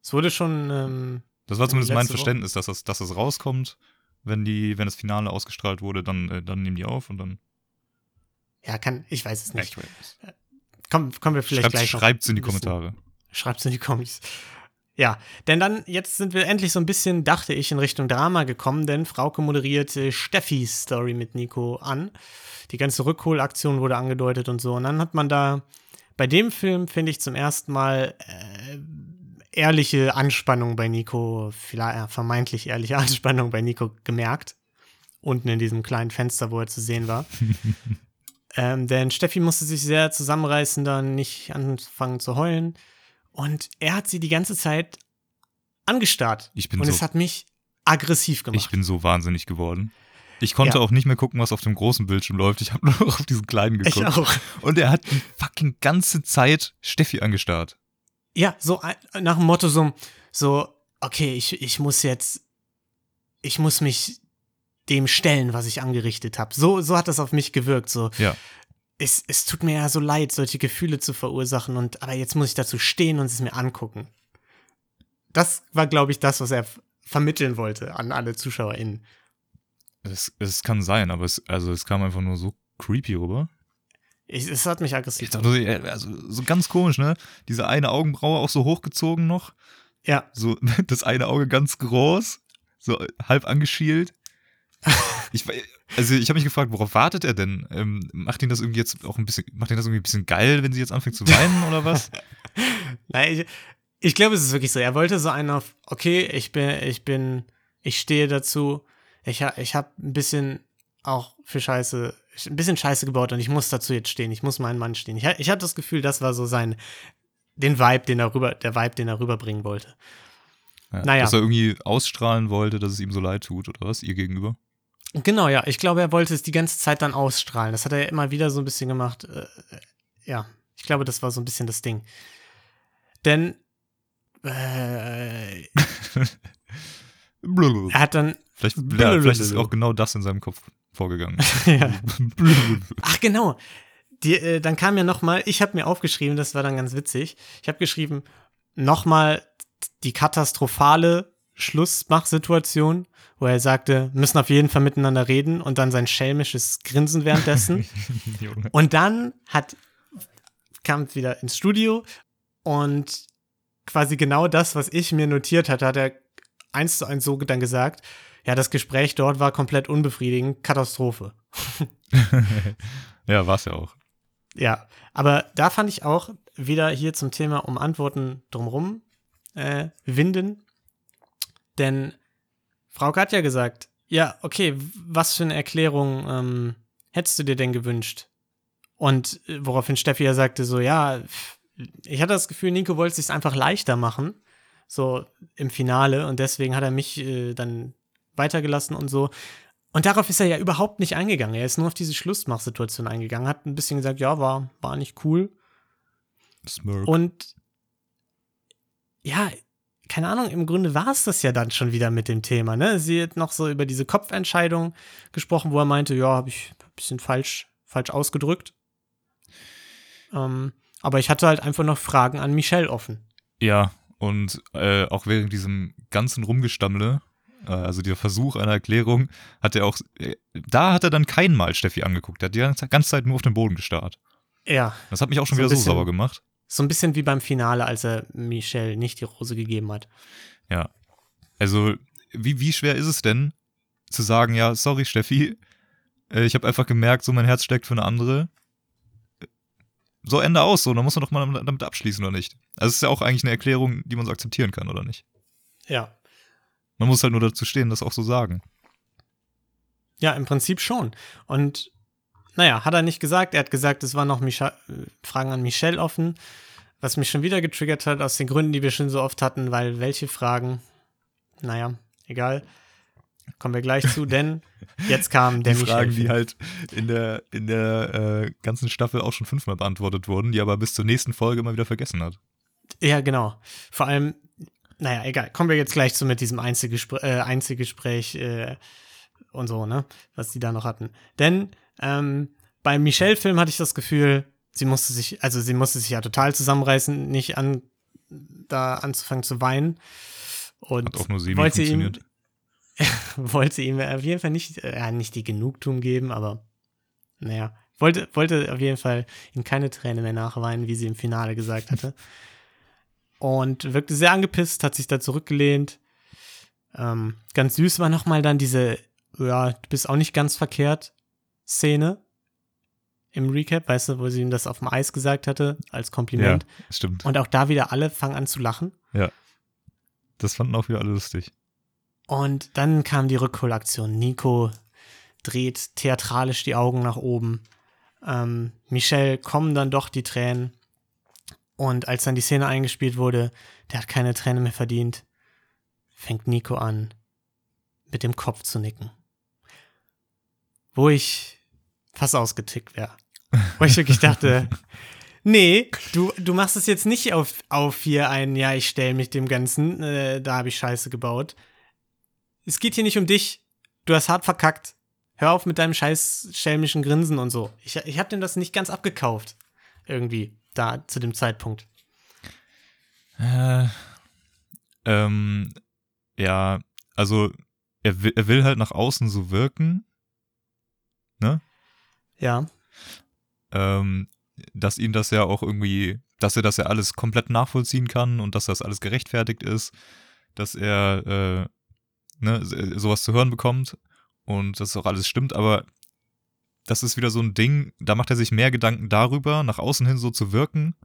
Speaker 2: Es wurde schon, ähm,
Speaker 1: das war zumindest mein
Speaker 2: Woche.
Speaker 1: Verständnis, dass das, dass das rauskommt, wenn die, wenn das Finale ausgestrahlt wurde, dann, äh, dann nehmen die auf und dann.
Speaker 2: ja, kann, ich weiß es nicht.
Speaker 1: ich weiß.
Speaker 2: Komm, kommen wir vielleicht
Speaker 1: Schreibt,
Speaker 2: gleich noch
Speaker 1: schreibt's in die Kommentare.
Speaker 2: Schreibt's in die Comics. Ja, denn dann, jetzt sind wir endlich so ein bisschen, dachte ich, in Richtung Drama gekommen, denn Frauke moderiert äh, Steffis Story mit Nico an. Die ganze Rückholaktion wurde angedeutet und so. Und dann hat man da bei dem Film, finde ich, zum ersten Mal äh, ehrliche Anspannung bei Nico, vielleicht ja, vermeintlich ehrliche Anspannung bei Nico gemerkt. Unten in diesem kleinen Fenster, wo er zu sehen war. ähm, denn Steffi musste sich sehr zusammenreißen, dann nicht anfangen zu heulen. Und er hat sie die ganze Zeit angestarrt.
Speaker 1: Ich bin
Speaker 2: Und
Speaker 1: so-
Speaker 2: es hat mich aggressiv gemacht.
Speaker 1: Ich bin so wahnsinnig geworden. Ich konnte
Speaker 2: Ja.
Speaker 1: auch nicht mehr gucken, was auf dem großen Bildschirm läuft. Ich habe nur noch auf diesen kleinen
Speaker 2: Ich
Speaker 1: geguckt.
Speaker 2: auch.
Speaker 1: Und er hat die fucking ganze Zeit Steffi angestarrt.
Speaker 2: Ja, so nach dem Motto so, so okay, ich, ich muss jetzt, ich muss mich dem stellen, was ich angerichtet habe. So, so hat das auf mich gewirkt. So,
Speaker 1: Ja.
Speaker 2: es, es tut mir ja so leid, solche Gefühle zu verursachen und aber jetzt muss ich dazu stehen und es mir angucken. Das war, glaube ich, das, was er vermitteln wollte an alle ZuschauerInnen.
Speaker 1: Es, es kann sein, aber es, also es kam einfach nur so creepy rüber.
Speaker 2: Ich, es hat mich aggressiv
Speaker 1: dachte, also so ganz komisch, ne? Diese eine Augenbraue auch so hochgezogen noch.
Speaker 2: Ja,
Speaker 1: So das eine Auge ganz groß, so halb angeschielt. Ich, also ich habe mich gefragt, worauf wartet er denn? Ähm, macht ihn das irgendwie jetzt auch ein bisschen, macht ihn das irgendwie ein bisschen geil, wenn sie jetzt anfängt zu weinen oder was?
Speaker 2: Nein, ich, ich glaube, es ist wirklich so. Er wollte so einen auf, okay, ich bin, ich bin, ich stehe dazu. Ich, ha- ich habe ein bisschen auch für Scheiße, ein bisschen Scheiße gebaut und ich muss dazu jetzt stehen. Ich muss meinen Mann stehen. Ich, ich hatte das Gefühl, das war so sein, den Vibe, den er rüber, der Vibe, den er rüberbringen wollte.
Speaker 1: Ja,
Speaker 2: Naja.
Speaker 1: Dass er irgendwie ausstrahlen wollte, dass es ihm so leid tut oder was, ihr gegenüber.
Speaker 2: Genau, ja. Ich glaube, er wollte es die ganze Zeit dann ausstrahlen. Das hat er ja immer wieder so ein bisschen gemacht. Äh, ja, ich glaube, das war so ein bisschen das Ding. Denn äh, er hat dann
Speaker 1: Vielleicht, ja, vielleicht ist auch genau das in seinem Kopf vorgegangen.
Speaker 2: Ja. Ach genau. Die, äh, dann kam ja noch mal, ich habe mir aufgeschrieben, das war dann ganz witzig. Ich habe geschrieben, noch mal die katastrophale Schlussmachsituation, wo er sagte, müssen auf jeden Fall miteinander reden und dann sein schelmisches Grinsen währenddessen. Und dann hat kam wieder ins Studio und quasi genau das, was ich mir notiert hatte, hat er eins zu eins so dann gesagt. Ja, das Gespräch dort war komplett unbefriedigend, Katastrophe.
Speaker 1: ja, war es ja auch.
Speaker 2: Ja, aber da fand ich auch wieder hier zum Thema um Antworten drumrum äh, winden. Denn Frauke hat ja gesagt, ja, okay, was für eine Erklärung ähm, hättest du dir denn gewünscht? Und äh, woraufhin Steffi ja sagte, so, ja, ich hatte das Gefühl, Nico wollte es sich einfach leichter machen, so im Finale, und deswegen hat er mich äh, dann weitergelassen und so. Und darauf ist er ja überhaupt nicht eingegangen. Er ist nur auf diese Schlussmachsituation eingegangen, hat ein bisschen gesagt, ja, war, war nicht cool.
Speaker 1: Smirk.
Speaker 2: Und ja, keine Ahnung, im Grunde war es das ja dann schon wieder mit dem Thema. Ne? Sie hat noch so über diese Kopfentscheidung gesprochen, wo er meinte, ja, habe ich ein bisschen falsch, falsch ausgedrückt. Ähm, aber ich hatte halt einfach noch Fragen an Michelle offen.
Speaker 1: Ja, und äh, auch während diesem ganzen Rumgestammle, äh, also der Versuch einer Erklärung, hat er auch, äh, da hat er dann kein Mal Steffi angeguckt. Er hat die ganze Zeit nur auf den Boden gestarrt.
Speaker 2: Ja,
Speaker 1: Das hat mich auch schon
Speaker 2: So
Speaker 1: wieder so sauer gemacht.
Speaker 2: So ein bisschen wie beim Finale, als er Michelle nicht die Rose gegeben hat.
Speaker 1: Ja. Also, wie, wie schwer ist es denn, zu sagen, ja, sorry, Steffi, äh, ich habe einfach gemerkt, so mein Herz steckt für eine andere. so Ende aus, so, dann muss man doch mal damit abschließen, oder nicht? Also es ist ja auch eigentlich eine Erklärung, die man so akzeptieren kann, oder nicht?
Speaker 2: Ja.
Speaker 1: Man muss halt nur dazu stehen, das auch so sagen.
Speaker 2: Ja, im Prinzip schon. Und naja, hat er nicht gesagt. Er hat gesagt, es waren noch Micha Fragen an Michelle offen, was mich schon wieder getriggert hat, aus den Gründen, die wir schon so oft hatten, weil welche Fragen, naja, egal. Kommen wir gleich zu, denn jetzt kam der
Speaker 1: die Fragen, die halt in der, in der äh, ganzen Staffel auch schon fünfmal beantwortet wurden, die aber bis zur nächsten Folge immer wieder vergessen hat.
Speaker 2: Ja, genau. Vor allem, naja, egal. Kommen wir jetzt gleich zu mit diesem Einzelgespr äh, Einzelgespräch äh, und so, ne? Was die da noch hatten. Denn ähm, beim Michelle-Film hatte ich das Gefühl, sie musste sich, also sie musste sich ja total zusammenreißen, nicht an da anzufangen zu weinen. Und
Speaker 1: Hat auch nur semi
Speaker 2: wollte ihm, wollte ihm auf jeden Fall nicht, äh, nicht die Genugtuung geben, aber naja, wollte, wollte auf jeden Fall ihm keine Träne mehr nachweinen, wie sie im Finale gesagt hatte. Und wirkte sehr angepisst, hat sich da zurückgelehnt. Ähm, ganz süß war nochmal dann diese, ja, du bist auch nicht ganz verkehrt, Szene im Recap, weißt du, wo sie ihm das auf dem Eis gesagt hatte, als
Speaker 1: Ja,
Speaker 2: Kompliment.
Speaker 1: stimmt.
Speaker 2: Und auch da wieder alle fangen an zu lachen.
Speaker 1: Das fanden auch wieder alle lustig.
Speaker 2: Und dann kam die Rückholaktion. Nico dreht theatralisch die Augen nach oben. Ähm, Michelle kommen dann doch die Tränen. Und als dann die Szene eingespielt wurde, der hat keine Träne mehr verdient, fängt Nico an, mit dem Kopf zu nicken. Wo ich fast ausgetickt wäre. Wo ich wirklich dachte, nee, du, du machst es jetzt nicht auf, auf hier ein, ja, ich stelle mich dem Ganzen, äh, da habe ich Scheiße gebaut. Es geht hier nicht um dich. Du hast hart verkackt. Hör auf mit deinem scheiß schelmischen Grinsen und so. Ich, ich habe dem das nicht ganz abgekauft. Irgendwie, da zu dem Zeitpunkt.
Speaker 1: Äh, ähm, ja, also er will, er will halt nach außen so wirken, ne?
Speaker 2: Ja.
Speaker 1: Ähm, dass ihm das ja auch irgendwie, dass er das ja alles komplett nachvollziehen kann und dass das alles gerechtfertigt ist, dass er äh, ne, so- sowas zu hören bekommt und dass auch alles stimmt, aber das ist wieder so ein Ding, da macht er sich mehr Gedanken darüber, nach außen hin so zu wirken,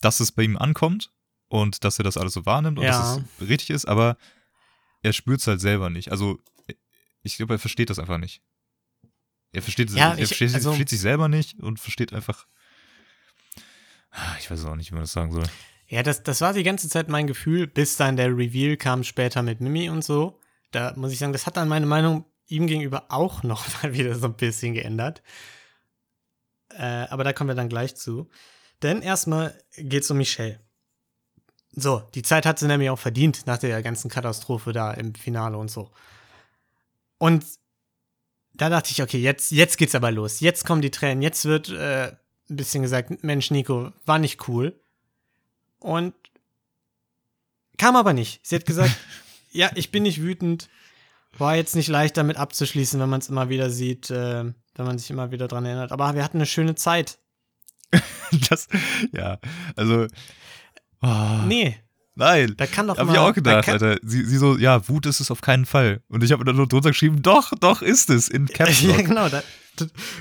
Speaker 1: dass es bei ihm ankommt und dass er das alles so wahrnimmt und
Speaker 2: Ja.
Speaker 1: dass es richtig ist, aber er spürt es halt selber nicht. Also ich glaube, er versteht das einfach nicht. Er versteht,
Speaker 2: Ja,
Speaker 1: er
Speaker 2: ich-
Speaker 1: versteht,
Speaker 2: also-
Speaker 1: versteht sich selber nicht und versteht einfach. Ich weiß auch nicht, wie man das sagen soll.
Speaker 2: Ja, das, das war die ganze Zeit mein Gefühl, bis dann der Reveal kam später mit Mimi und so. Da muss ich sagen, das hat dann meine Meinung ihm gegenüber auch noch mal wieder so ein bisschen geändert. Äh, aber da kommen wir dann gleich zu. Denn erstmal geht's um Michelle. So, die Zeit hat sie nämlich auch verdient nach der ganzen Katastrophe da im Finale und so. Und da dachte ich, okay, jetzt, jetzt geht's aber los. Jetzt kommen die Tränen. Jetzt wird äh, ein bisschen gesagt, Mensch, Nico, war nicht cool. Und kam aber nicht. Sie hat gesagt, ja, ich bin nicht wütend. War jetzt nicht leicht damit abzuschließen, wenn man es immer wieder sieht, äh, wenn man sich immer wieder dran erinnert. Aber wir hatten eine schöne Zeit.
Speaker 1: Das, ja, also. ah,
Speaker 2: Nee,
Speaker 1: Nein.
Speaker 2: da kann doch
Speaker 1: Hab
Speaker 2: mal,
Speaker 1: ich auch
Speaker 2: da
Speaker 1: gedacht, Alter. Sie, sie so, ja, Wut ist es auf keinen Fall. Und ich habe dann nur drunter geschrieben, doch, doch ist es, in Caps
Speaker 2: ja,
Speaker 1: Lock.
Speaker 2: genau, da,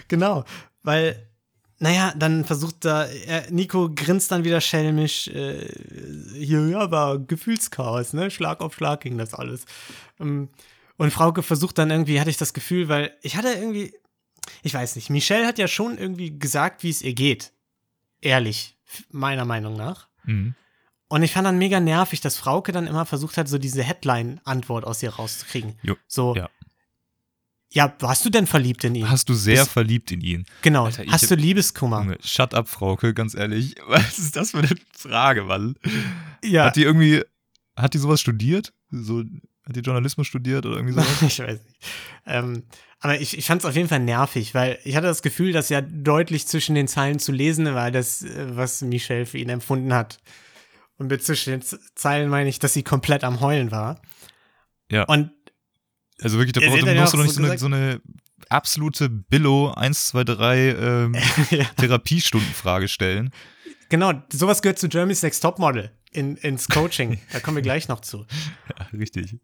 Speaker 2: genau, weil, naja, dann versucht da, er, Nico grinst dann wieder schelmisch, äh, hier, ja, war Gefühlschaos, ne, Schlag auf Schlag ging das alles. Ähm, Und Frauke versucht dann irgendwie, hatte ich das Gefühl, weil ich hatte irgendwie, ich weiß nicht, Michelle hat ja schon irgendwie gesagt, wie es ihr geht. Ehrlich, meiner Meinung nach.
Speaker 1: Mhm.
Speaker 2: Und ich fand dann mega nervig, dass Frauke dann immer versucht hat, so diese Headline-Antwort aus ihr rauszukriegen.
Speaker 1: Jo,
Speaker 2: So,
Speaker 1: ja.
Speaker 2: ja, warst du denn verliebt in ihn?
Speaker 1: Hast du sehr
Speaker 2: Bist-
Speaker 1: verliebt in ihn.
Speaker 2: Genau.
Speaker 1: Alter,
Speaker 2: Hast
Speaker 1: hab-
Speaker 2: du Liebeskummer?
Speaker 1: Junge, shut up, Frauke, ganz ehrlich. Was ist das für eine Frage, Mann?
Speaker 2: Ja.
Speaker 1: Hat die irgendwie, hat die sowas studiert? So, hat die Journalismus studiert oder irgendwie sowas?
Speaker 2: ich weiß nicht. Ähm, aber ich, ich fand es auf jeden Fall nervig, weil ich hatte das Gefühl, dass ja deutlich zwischen den Zeilen zu lesen war, das, äh, was Michelle für ihn empfunden hat. Und mit zwischen den Zeilen meine ich, dass sie komplett am Heulen war.
Speaker 1: Ja.
Speaker 2: Und
Speaker 1: Also wirklich, da brauchst du nicht
Speaker 2: so
Speaker 1: so eine, so eine absolute Billo 1, 2, 3 ähm,
Speaker 2: ja,
Speaker 1: Therapiestundenfrage stellen.
Speaker 2: genau, sowas gehört zu Jeremy's Next Topmodel in, ins Coaching. da kommen wir gleich noch zu.
Speaker 1: Ja, richtig.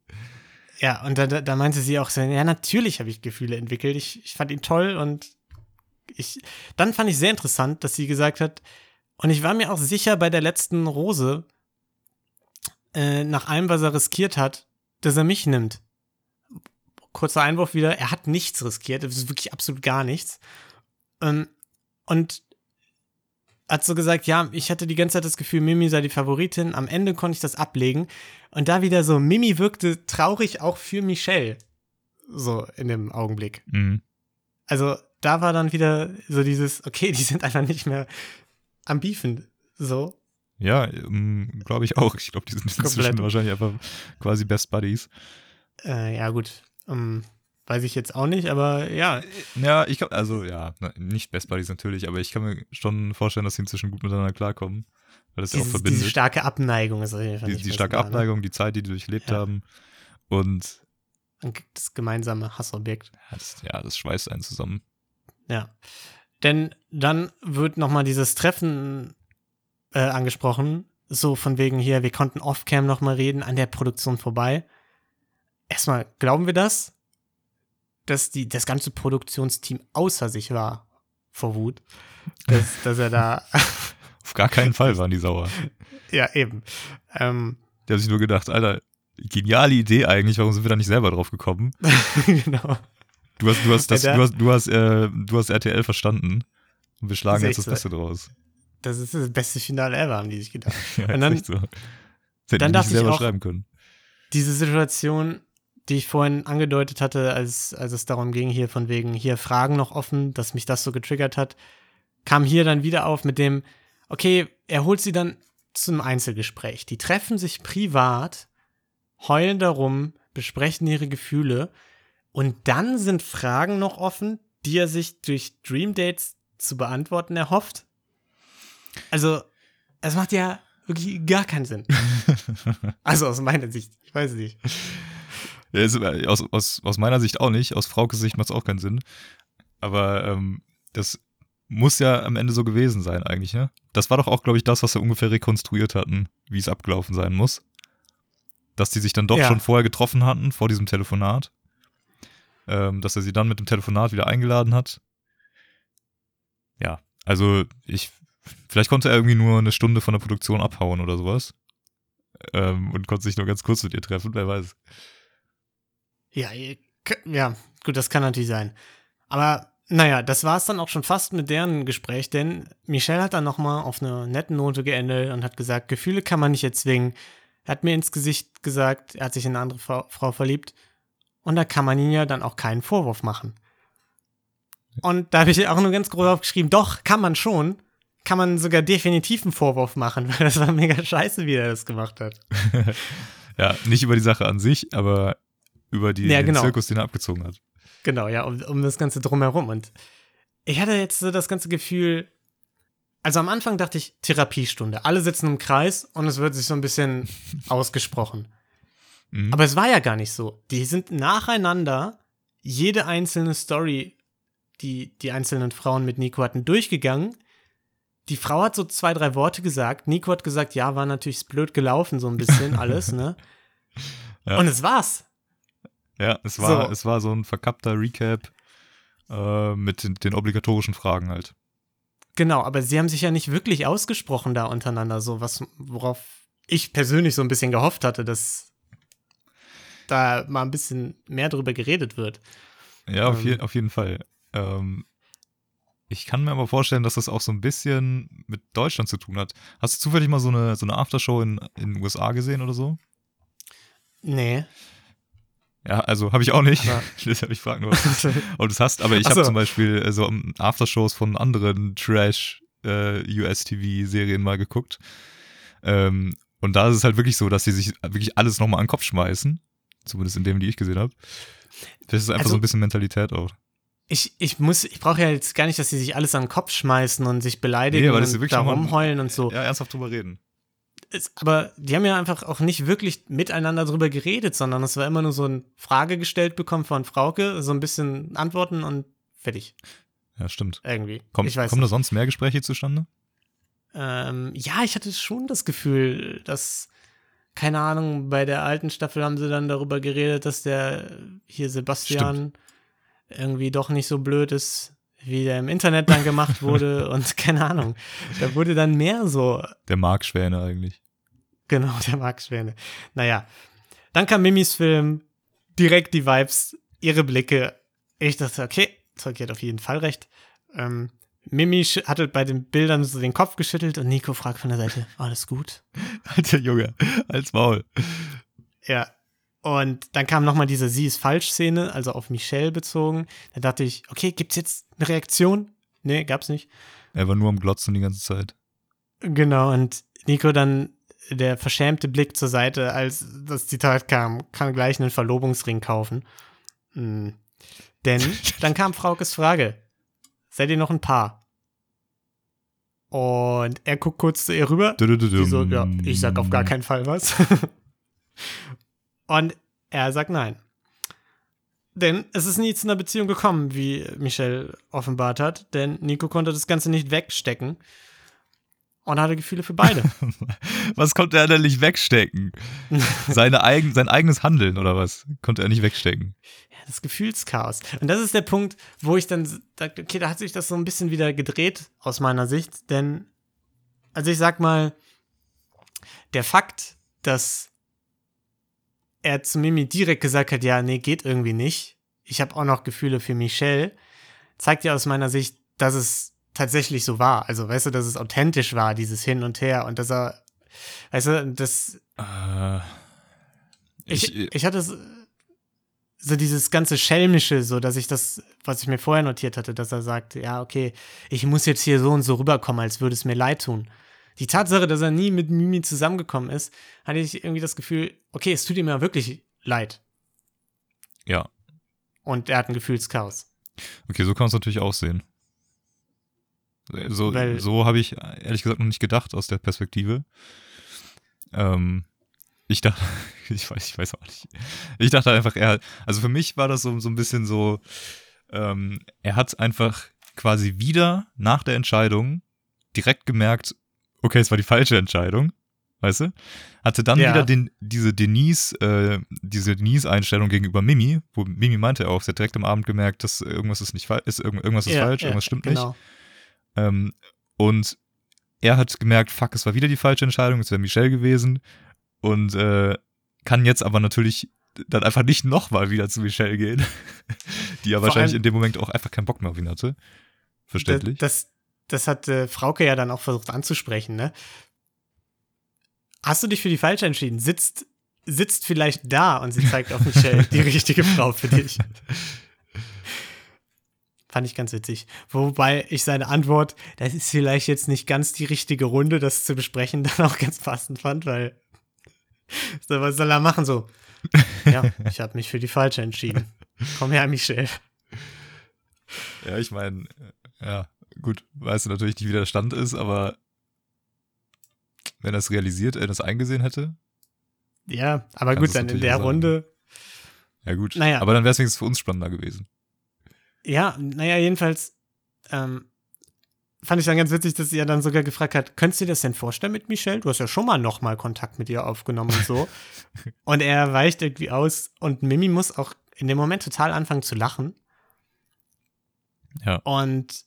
Speaker 2: Ja, und da, da, da meinte sie auch so, ja, natürlich habe ich Gefühle entwickelt. Ich, ich fand ihn toll und Ich, dann fand ich sehr interessant, dass sie gesagt hat, und ich war mir auch sicher bei der letzten Rose, äh, nach allem, was er riskiert hat, dass er mich nimmt. Kurzer Einwurf wieder, er hat nichts riskiert, das ist wirklich absolut gar nichts. Ähm, und hat so gesagt, ja, ich hatte die ganze Zeit das Gefühl, Mimi sei die Favoritin. Am Ende konnte ich das ablegen. Und da wieder so, Mimi wirkte traurig auch für Michelle. So in dem Augenblick.
Speaker 1: Mhm.
Speaker 2: Also da war dann wieder so dieses, okay, die sind einfach nicht mehr am Beefen. So.
Speaker 1: Ja, ähm, glaube ich auch. Ich glaube, die sind inzwischen wahrscheinlich einfach quasi Best Buddies.
Speaker 2: Äh, ja, gut. Ähm, weiß ich jetzt auch nicht, aber ja.
Speaker 1: Ja, ich glaube, also ja, nicht Best Buddies natürlich, aber ich kann mir schon vorstellen, dass sie inzwischen gut miteinander klarkommen. Weil das ja auch
Speaker 2: Dieses,
Speaker 1: verbindet.
Speaker 2: diese starke Abneigung ist auf jeden Fall
Speaker 1: die, die starke
Speaker 2: da, ne?
Speaker 1: Abneigung, die Zeit, die die durchlebt
Speaker 2: Ja.
Speaker 1: haben. Und
Speaker 2: Und Das gemeinsame Hassobjekt.
Speaker 1: ja, das, ja, das schweißt einen zusammen.
Speaker 2: Ja. Denn dann wird nochmal dieses Treffen äh, angesprochen. So von wegen hier, wir konnten off-cam nochmal reden, an der Produktion vorbei. Erstmal, glauben wir das? Dass die, das ganze Produktionsteam außer sich war vor Wut. Dass, dass er da,
Speaker 1: Auf gar keinen Fall waren die sauer.
Speaker 2: ja, eben. Ähm,
Speaker 1: Die haben sich nur gedacht, Alter, geniale Idee eigentlich, warum sind wir da nicht selber drauf gekommen?
Speaker 2: genau.
Speaker 1: Du hast, du hast, das, du hast, du hast, äh, du hast RTL verstanden. Und wir schlagen
Speaker 2: Das
Speaker 1: jetzt das
Speaker 2: echt so.
Speaker 1: Beste draus.
Speaker 2: Das ist das beste Finale ever, haben die sich gedacht.
Speaker 1: Ja,
Speaker 2: Und dann-
Speaker 1: so. Das
Speaker 2: dann
Speaker 1: die
Speaker 2: dachte ich
Speaker 1: selber
Speaker 2: auch-
Speaker 1: schreiben können.
Speaker 2: diese Situation, die ich vorhin angedeutet hatte, als, als es darum ging, hier von wegen, hier Fragen noch offen, dass mich das so getriggert hat, kam hier dann wieder auf mit dem, okay, er holt sie dann zum Einzelgespräch. Die treffen sich privat, heulen darum, besprechen ihre Gefühle und dann sind Fragen noch offen, die er sich durch Dream Dates zu beantworten erhofft. Also, es macht ja wirklich gar keinen Sinn. Also aus meiner Sicht, ich weiß es nicht.
Speaker 1: Ja, ist, äh, aus, aus, aus meiner Sicht auch nicht. Aus Fraukes Sicht macht es auch keinen Sinn. Aber ähm, das muss ja am Ende so gewesen sein, eigentlich, ne? Das war doch auch, glaube ich, das, was wir ungefähr rekonstruiert hatten, wie es abgelaufen sein muss. Dass die sich dann doch
Speaker 2: Ja.
Speaker 1: schon vorher getroffen hatten, vor diesem Telefonat. Ähm, dass er sie dann mit dem Telefonat wieder eingeladen hat. Ja, also ich, vielleicht konnte er irgendwie nur eine Stunde von der Produktion abhauen oder sowas. Ähm, und konnte sich nur ganz kurz mit ihr treffen, wer weiß.
Speaker 2: Ja, ja, gut, das kann natürlich sein. Aber naja, das war es dann auch schon fast mit deren Gespräch, denn Michelle hat dann nochmal auf einer netten Note geendet und hat gesagt, Gefühle kann man nicht erzwingen. Er hat mir ins Gesicht gesagt, er hat sich in eine andere Frau, Frau verliebt. Und da kann man ihm ja dann auch keinen Vorwurf machen. Und da habe ich auch nur ganz groß aufgeschrieben, doch, kann man schon. Kann man sogar definitiv einen Vorwurf machen, weil das war mega scheiße, wie er das gemacht hat.
Speaker 1: Ja, nicht über die Sache an sich, aber über die,
Speaker 2: Ja,
Speaker 1: den
Speaker 2: genau.
Speaker 1: Zirkus, den er abgezogen hat.
Speaker 2: Genau, ja, um, um das Ganze drumherum. Und ich hatte jetzt so das ganze Gefühl, also am Anfang dachte ich, Therapiestunde. Alle sitzen im Kreis und es wird sich so ein bisschen ausgesprochen.
Speaker 1: Mhm.
Speaker 2: Aber es war ja gar nicht so. Die sind nacheinander jede einzelne Story, die die einzelnen Frauen mit Nico hatten, durchgegangen. Die Frau hat so zwei, drei Worte gesagt. Nico hat gesagt, ja, war natürlich blöd gelaufen, so ein bisschen alles, ne?
Speaker 1: Ja.
Speaker 2: Und es war's.
Speaker 1: Ja, es war,
Speaker 2: So.
Speaker 1: es war so ein verkappter Recap äh, mit den, den obligatorischen Fragen halt.
Speaker 2: Genau, aber sie haben sich ja nicht wirklich ausgesprochen da untereinander, so was, worauf ich persönlich so ein bisschen gehofft hatte, dass da mal ein bisschen mehr drüber geredet wird.
Speaker 1: Ja, auf,
Speaker 2: Ähm.
Speaker 1: je, auf jeden Fall. Ähm, ich kann mir aber vorstellen, dass das auch so ein bisschen mit Deutschland zu tun hat. Hast du zufällig mal so eine, so eine Aftershow in, in den USA gesehen oder so?
Speaker 2: Nee.
Speaker 1: Ja, also habe ich auch nicht.
Speaker 2: Aber-
Speaker 1: Deshalb ich frage nur, ob du es hast. Aber ich habe
Speaker 2: so.
Speaker 1: zum Beispiel äh, so ähm, Aftershows von anderen Trash äh, mal geguckt. Ähm, und da ist es halt wirklich so, dass sie sich wirklich alles nochmal an den Kopf schmeißen. Zumindest in dem, die ich gesehen habe. Das ist einfach
Speaker 2: Also-
Speaker 1: so ein bisschen Mentalität auch.
Speaker 2: Ich, ich muss, ich brauche ja jetzt gar nicht, dass sie sich alles an den Kopf schmeißen und sich beleidigen
Speaker 1: Nee,
Speaker 2: und da rumheulen und so.
Speaker 1: Ja, ernsthaft drüber reden.
Speaker 2: Es, aber die haben ja einfach auch nicht wirklich miteinander drüber geredet, sondern es war immer nur so eine Frage gestellt bekommen von Frauke, so ein bisschen Antworten und fertig.
Speaker 1: Ja, stimmt.
Speaker 2: Irgendwie.
Speaker 1: Komm, kommen da sonst mehr Gespräche zustande?
Speaker 2: Ähm, ja, ich hatte schon das Gefühl, dass, keine Ahnung, bei der alten Staffel haben sie dann darüber geredet, dass der hier Sebastian irgendwie doch nicht so blöd ist. wie der im Internet dann gemacht wurde und keine Ahnung. Da wurde dann mehr so,
Speaker 1: Der Markschwäne eigentlich.
Speaker 2: genau, der Max Schwäne. Naja, dann kam Mimis Film, direkt die Vibes, ihre Blicke. Ich dachte, okay, Zeug hat auf jeden Fall recht. Ähm, Mimi hatte bei den Bildern so den Kopf geschüttelt und Nico fragt von der Seite, alles gut?
Speaker 1: Alter Junge, als Maul.
Speaker 2: Ja. Und dann kam nochmal diese Sie ist falsch Szene, also auf Michelle bezogen. Da dachte ich, okay, gibt's jetzt eine Reaktion? Nee, gab's nicht.
Speaker 1: Er war nur am Glotzen die ganze Zeit.
Speaker 2: Genau, und Nico dann der verschämte Blick zur Seite, als das Zitat kam, kann gleich einen Verlobungsring kaufen. Hm. Denn dann kam Fraukes Frage. Seid ihr noch ein Paar? Und er guckt kurz zu ihr rüber. Die so, ja, ich sag auf gar keinen Fall was. Und er sagt nein. Denn es ist nie zu einer Beziehung gekommen, wie Michelle offenbart hat, denn Nico konnte das Ganze nicht wegstecken und hatte Gefühle für beide.
Speaker 1: Was konnte er denn nicht wegstecken? Seine eigen, sein eigenes Handeln oder was? Konnte er nicht wegstecken.
Speaker 2: Das Gefühlschaos. Und das ist der Punkt, wo ich dann sage, okay, da hat sich das so ein bisschen wieder gedreht aus meiner Sicht, denn also ich sag mal, der Fakt, dass er zu Mimi direkt gesagt hat, ja, nee, geht irgendwie nicht. Ich habe auch noch Gefühle für Michelle, zeigt ja aus meiner Sicht, dass es tatsächlich so war. Also, weißt du, dass es authentisch war, dieses Hin und Her und dass er, weißt du, das
Speaker 1: Äh,
Speaker 2: ich,
Speaker 1: ich,
Speaker 2: ich hatte so, so dieses ganze Schelmische, so dass ich das, was ich mir vorher notiert hatte, dass er sagt, ja, okay, ich muss jetzt hier so und so rüberkommen, als würde es mir leid tun. Die Tatsache, dass er nie mit Mimi zusammengekommen ist, hatte ich irgendwie das Gefühl, okay, es tut ihm ja wirklich leid.
Speaker 1: ja.
Speaker 2: Und er hat ein Gefühlschaos.
Speaker 1: Okay, so kann man es natürlich auch sehen. So,
Speaker 2: Weil-
Speaker 1: so habe ich ehrlich gesagt noch nicht gedacht aus der Perspektive. Ähm, ich dachte, ich weiß, ich weiß auch nicht. Ich dachte einfach, er, also für mich war das so, so ein bisschen so, ähm, er hat einfach quasi wieder nach der Entscheidung direkt gemerkt, okay, es war die falsche Entscheidung, weißt du? Hatte dann
Speaker 2: Ja.
Speaker 1: wieder den, diese Denise, äh, diese Denise-Einstellung gegenüber Mimi, wo Mimi meinte auch, sie hat direkt am Abend gemerkt, dass irgendwas ist nicht falsch, ist, irgend- irgendwas ist
Speaker 2: Ja,
Speaker 1: falsch,
Speaker 2: ja,
Speaker 1: irgendwas stimmt nicht.
Speaker 2: genau.
Speaker 1: Ähm, und er hat gemerkt, fuck, es war wieder die falsche Entscheidung, es wäre Michelle gewesen. Und äh, kann jetzt aber natürlich dann einfach nicht nochmal wieder zu Michelle gehen, die ja
Speaker 2: Vor
Speaker 1: wahrscheinlich in dem Moment auch einfach keinen Bock mehr auf ihn hatte. Verständlich.
Speaker 2: Das, das hat äh, Frauke ja dann auch versucht anzusprechen, ne? Hast du dich für die falsche entschieden? Sitzt, sitzt vielleicht da und sie zeigt auf Michelle die richtige Frau für dich. Fand ich ganz witzig. Wobei ich seine Antwort, das ist vielleicht jetzt nicht ganz die richtige Runde, das zu besprechen, dann auch ganz passend fand, weil was soll er machen so? Ja, ich habe mich für die falsche entschieden. Komm her, Michelle.
Speaker 1: ja, ich meine, ja, gut, weißt du natürlich nicht, wie der Stand ist, aber wenn er es realisiert, er das eingesehen hätte,
Speaker 2: Ja, aber gut, dann in der. Runde
Speaker 1: ja gut.
Speaker 2: Naja.
Speaker 1: Aber dann wäre es wenigstens für uns spannender gewesen.
Speaker 2: Ja, naja, jedenfalls ähm, fand ich dann ganz witzig, dass sie ja dann sogar gefragt hat, könntest du dir das denn vorstellen mit Michelle? Du hast ja schon mal nochmal Kontakt mit ihr aufgenommen und so. und er weicht irgendwie aus und Mimi muss auch in dem Moment total anfangen zu lachen.
Speaker 1: Ja.
Speaker 2: Und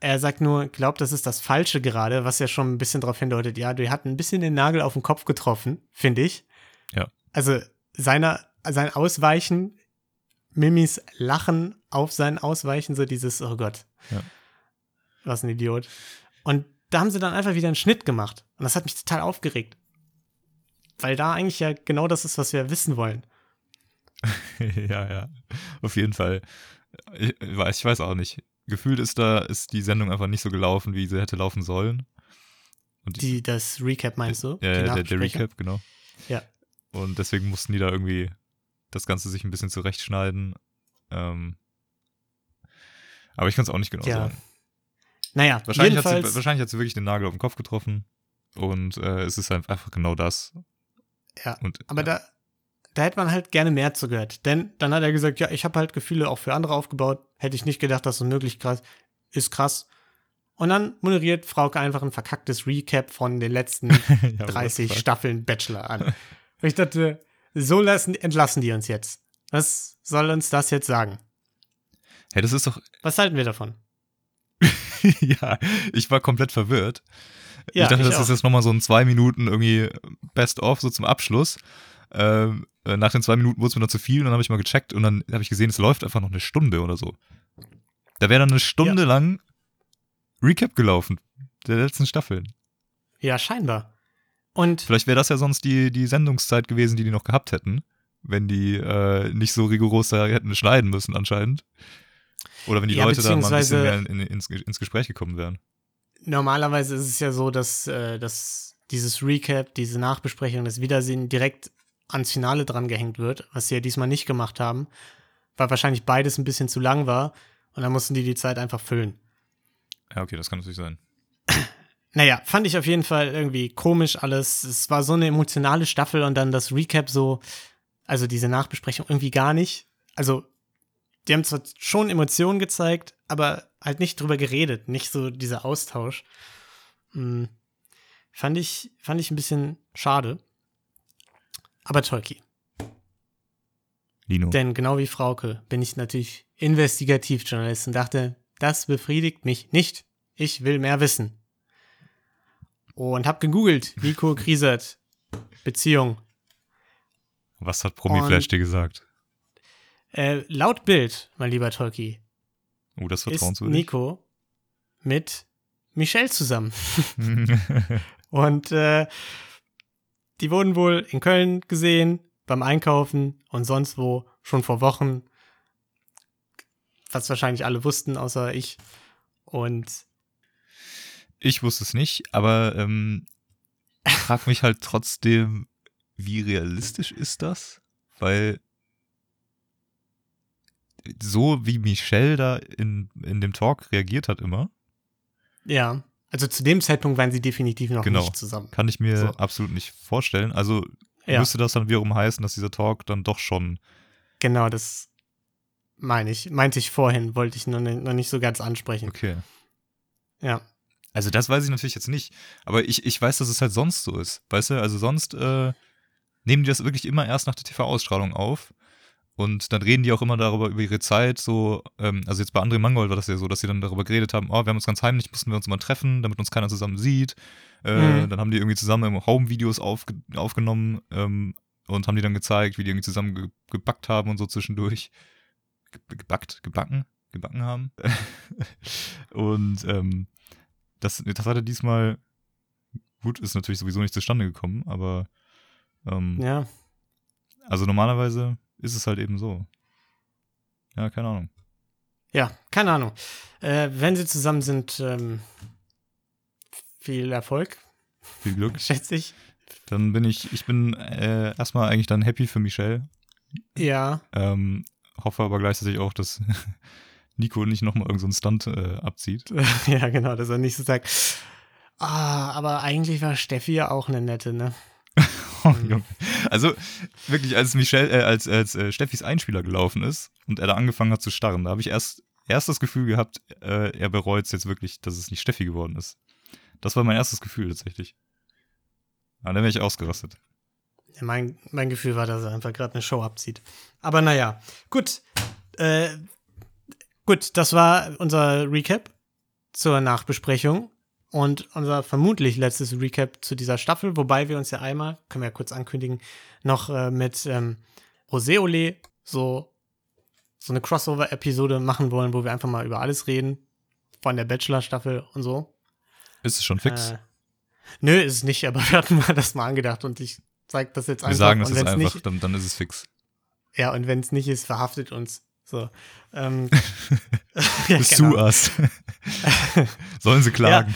Speaker 2: er sagt nur, glaubt, das ist das Falsche gerade, was ja schon ein bisschen darauf hindeutet, ja, du hat ein bisschen den Nagel auf den Kopf getroffen, finde ich.
Speaker 1: Ja.
Speaker 2: Also seiner, sein Ausweichen, Mimis Lachen auf sein Ausweichen, so dieses, oh Gott.
Speaker 1: Ja.
Speaker 2: Was ein Idiot. Und da haben sie dann einfach wieder einen Schnitt gemacht. Und das hat mich total aufgeregt. Weil da eigentlich ja genau das ist, was wir wissen wollen.
Speaker 1: ja, ja. Auf jeden Fall. Ich, ich weiß- ich weiß auch nicht. Gefühlt ist da, ist die Sendung einfach nicht so gelaufen, wie sie hätte laufen sollen. Und
Speaker 2: Die, das Recap meinst du?
Speaker 1: ja, der, der? Recap, genau.
Speaker 2: Ja.
Speaker 1: Und deswegen mussten die da irgendwie das Ganze sich ein bisschen zurechtschneiden. Ähm, aber ich kann es auch nicht genau
Speaker 2: Ja.
Speaker 1: sagen.
Speaker 2: Naja,
Speaker 1: Wahrscheinlich hat,
Speaker 2: jedenfalls,
Speaker 1: sie, wahrscheinlich hat sie wirklich den Nagel auf den Kopf getroffen. Und äh, es ist einfach genau das.
Speaker 2: ja.
Speaker 1: Und,
Speaker 2: Aber
Speaker 1: ja.
Speaker 2: da, da hätte man halt gerne mehr zugehört. Denn dann hat er gesagt, ja, ich habe halt Gefühle auch für andere aufgebaut. Hätte ich nicht gedacht, dass so möglich krass ist krass. Und dann moderiert Frauke einfach ein verkacktes Recap von den letzten
Speaker 1: Ja, what the
Speaker 2: 30
Speaker 1: fuck.
Speaker 2: Staffeln Bachelor an. Und ich dachte, so lassen, entlassen die uns jetzt. Was soll uns das jetzt sagen?
Speaker 1: Hey, das ist doch.
Speaker 2: Was halten wir davon?
Speaker 1: ja, ich war komplett verwirrt.
Speaker 2: Ja,
Speaker 1: ich dachte,
Speaker 2: ich
Speaker 1: das
Speaker 2: auch.
Speaker 1: ist jetzt nochmal so ein zwei Minuten irgendwie Best-of, so zum Abschluss. Ähm, äh, nach den zwei Minuten wurde es mir dann zu viel und dann habe ich mal gecheckt und dann habe ich gesehen, es läuft einfach noch eine Stunde oder so. Da wäre dann eine Stunde
Speaker 2: Ja.
Speaker 1: lang Recap gelaufen, der letzten Staffeln.
Speaker 2: Ja, scheinbar. Und
Speaker 1: Vielleicht wäre das ja sonst die, die Sendungszeit gewesen, die die noch gehabt hätten, wenn die äh, nicht so rigoros da hätten schneiden müssen anscheinend. Oder wenn die
Speaker 2: Ja,
Speaker 1: Leute da mal ein bisschen mehr in, ins, ins Gespräch gekommen wären.
Speaker 2: normalerweise ist es ja so, dass, äh, dass dieses Recap, diese Nachbesprechung, das Wiedersehen direkt ans Finale dran gehängt wird, was sie ja diesmal nicht gemacht haben, weil wahrscheinlich beides ein bisschen zu lang war und dann mussten die die Zeit einfach füllen.
Speaker 1: Ja, okay, das kann natürlich sein.
Speaker 2: Naja, fand ich auf jeden Fall irgendwie komisch alles. Es war so eine emotionale Staffel und dann das Recap so, also diese Nachbesprechung irgendwie gar nicht. Also, die haben zwar schon Emotionen gezeigt, aber halt nicht drüber geredet, nicht so dieser Austausch. Hm. Fand ich, fand ich ein bisschen schade. Aber Tolki.
Speaker 1: Lino.
Speaker 2: Denn genau wie Frauke bin ich natürlich Investigativjournalist und dachte, das befriedigt mich nicht. Ich will mehr wissen. Und hab gegoogelt, Nico Kriesert, Beziehung.
Speaker 1: Was hat Promiflash dir gesagt?
Speaker 2: Äh, laut Bild, mein lieber Tolki,
Speaker 1: Oh, das
Speaker 2: ist
Speaker 1: vertrauenswürdig.
Speaker 2: Nico mit Michelle zusammen. Und äh, die wurden wohl in Köln gesehen, beim Einkaufen und sonst wo schon vor Wochen. Was wahrscheinlich alle wussten, außer ich. Und
Speaker 1: Ich wusste es nicht, aber ähm, ich frag mich halt trotzdem, wie realistisch ist das? Weil so wie Michelle da in, in dem Talk reagiert hat immer,
Speaker 2: ja, also zu dem Zeitpunkt waren sie definitiv noch
Speaker 1: Genau.
Speaker 2: nicht zusammen.
Speaker 1: kann ich mir
Speaker 2: So.
Speaker 1: absolut nicht vorstellen. Also
Speaker 2: Ja.
Speaker 1: müsste das dann wiederum heißen, dass dieser Talk dann doch schon
Speaker 2: Genau, das meine ich. Meinte ich vorhin, wollte ich noch, nicht- noch nicht so ganz ansprechen.
Speaker 1: okay.
Speaker 2: Ja.
Speaker 1: Also das weiß ich natürlich jetzt nicht, aber ich, ich weiß, dass es halt sonst so ist. Weißt du, also sonst äh, nehmen die das wirklich immer erst nach der TV-Ausstrahlung auf und dann reden die auch immer darüber, über ihre Zeit, so, ähm, also jetzt bei André Mangold war das ja so, dass sie dann darüber geredet haben, oh, wir haben uns ganz heimlich, mussten wir uns mal treffen, damit uns keiner zusammen sieht. Äh,
Speaker 2: Mhm.
Speaker 1: Dann haben die irgendwie zusammen im Home-Videos aufge aufgenommen ähm, und haben die dann gezeigt, wie die irgendwie zusammen ge gebackt haben und so zwischendurch. Ge gebackt? Gebacken? Gebacken haben. und ähm, das, das hat er diesmal, gut, ist natürlich sowieso nicht zustande gekommen, aber ähm,
Speaker 2: Ja.
Speaker 1: also normalerweise ist es halt eben so. Ja, keine Ahnung.
Speaker 2: Ja, keine Ahnung. Äh, wenn sie zusammen sind, ähm, viel Erfolg,
Speaker 1: Viel Glück.
Speaker 2: schätze ich.
Speaker 1: Dann bin ich, ich bin äh, erstmal eigentlich dann happy für Michelle.
Speaker 2: Ja,
Speaker 1: Ähm, hoffe aber gleichzeitig auch, dass Nico nicht nochmal irgendeinen so Stunt äh, abzieht.
Speaker 2: ja, genau, dass er nicht so sagt, ah, aber eigentlich war Steffi ja auch eine nette, ne?
Speaker 1: Oh, Junge. Also wirklich, als Michelle, äh, als, als äh, Steffis Einspieler gelaufen ist und er da angefangen hat zu starren, da habe ich erst, erst das Gefühl gehabt, äh, er bereut es jetzt wirklich, dass es nicht Steffi geworden ist. Das war mein erstes Gefühl tatsächlich. Ja, dann wäre ich ausgerastet.
Speaker 2: Ja, mein, mein Gefühl war, dass er einfach gerade eine Show abzieht. Aber naja, gut. Äh, gut, das war unser Recap zur Nachbesprechung und unser vermutlich letztes Recap zu dieser Staffel, wobei wir uns ja einmal, können wir ja kurz ankündigen, noch äh, mit ähm, Roséole so, so eine Crossover-Episode machen wollen, wo wir einfach mal über alles reden. Von der Bachelor-Staffel und so.
Speaker 1: Ist es schon fix?
Speaker 2: Äh, nö, ist es nicht, aber wir hatten mal das mal angedacht und ich zeig das jetzt
Speaker 1: Wir
Speaker 2: einfach.
Speaker 1: sagen das
Speaker 2: und
Speaker 1: jetzt
Speaker 2: wenn's
Speaker 1: einfach,
Speaker 2: Nicht,
Speaker 1: dann, dann ist es fix.
Speaker 2: ja, und wenn es nicht ist, verhaftet uns. So. Ähm, ja, genau.
Speaker 1: Sollen sie klagen.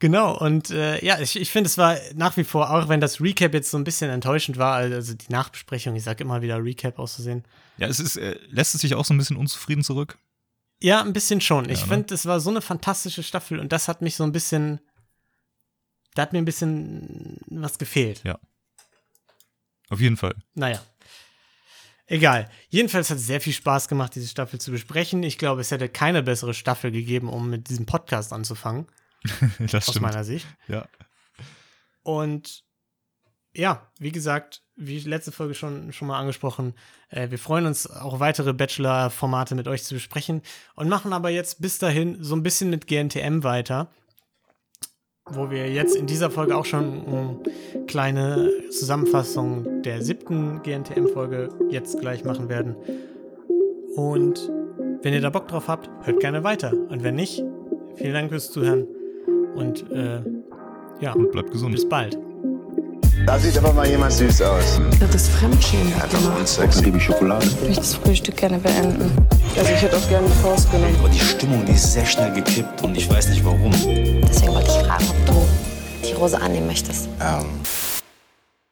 Speaker 2: Genau, und äh, ja, ich, ich finde, es war nach wie vor, auch wenn das Recap jetzt so ein bisschen enttäuschend war, also die Nachbesprechung, ich sag immer wieder Recap auszusehen.
Speaker 1: Ja, es ist, äh, lässt es sich auch so ein bisschen unzufrieden zurück.
Speaker 2: Ja, ein bisschen schon. Ich
Speaker 1: Ja, ne?
Speaker 2: finde, es war so eine fantastische Staffel und das hat mich so ein bisschen, da hat mir ein bisschen was gefehlt.
Speaker 1: Auf jeden Fall.
Speaker 2: Naja. Egal. Jedenfalls hat es sehr viel Spaß gemacht, diese Staffel zu besprechen. Ich glaube, es hätte keine bessere Staffel gegeben, um mit diesem Podcast anzufangen,
Speaker 1: Das
Speaker 2: aus
Speaker 1: stimmt.
Speaker 2: meiner Sicht.
Speaker 1: Ja.
Speaker 2: Und ja, wie gesagt, wie letzte Folge schon, schon mal angesprochen, äh, wir freuen uns auch weitere Bachelor-Formate mit euch zu besprechen und machen aber jetzt bis dahin so ein bisschen mit GNTM weiter, wo wir jetzt in dieser Folge auch schon eine kleine Zusammenfassung der siebten GNTM-Folge jetzt gleich machen werden. Und wenn ihr da Bock drauf habt, hört gerne weiter. Und wenn nicht, vielen Dank fürs Zuhören und äh, ja,
Speaker 1: Und bleibt gesund.
Speaker 2: bis bald.
Speaker 3: Da sieht aber mal jemand süß aus.
Speaker 4: Das ist Fremdschämen.
Speaker 3: Sexy. Liebe Schokolade.
Speaker 4: Ich möchte das Frühstück gerne beenden. Also ich hätte auch gerne die Faust genommen.
Speaker 5: Aber die Stimmung, die ist sehr schnell gekippt und ich weiß nicht warum.
Speaker 6: Deswegen wollte ich fragen, ob du die Rose annehmen möchtest.
Speaker 3: Ähm,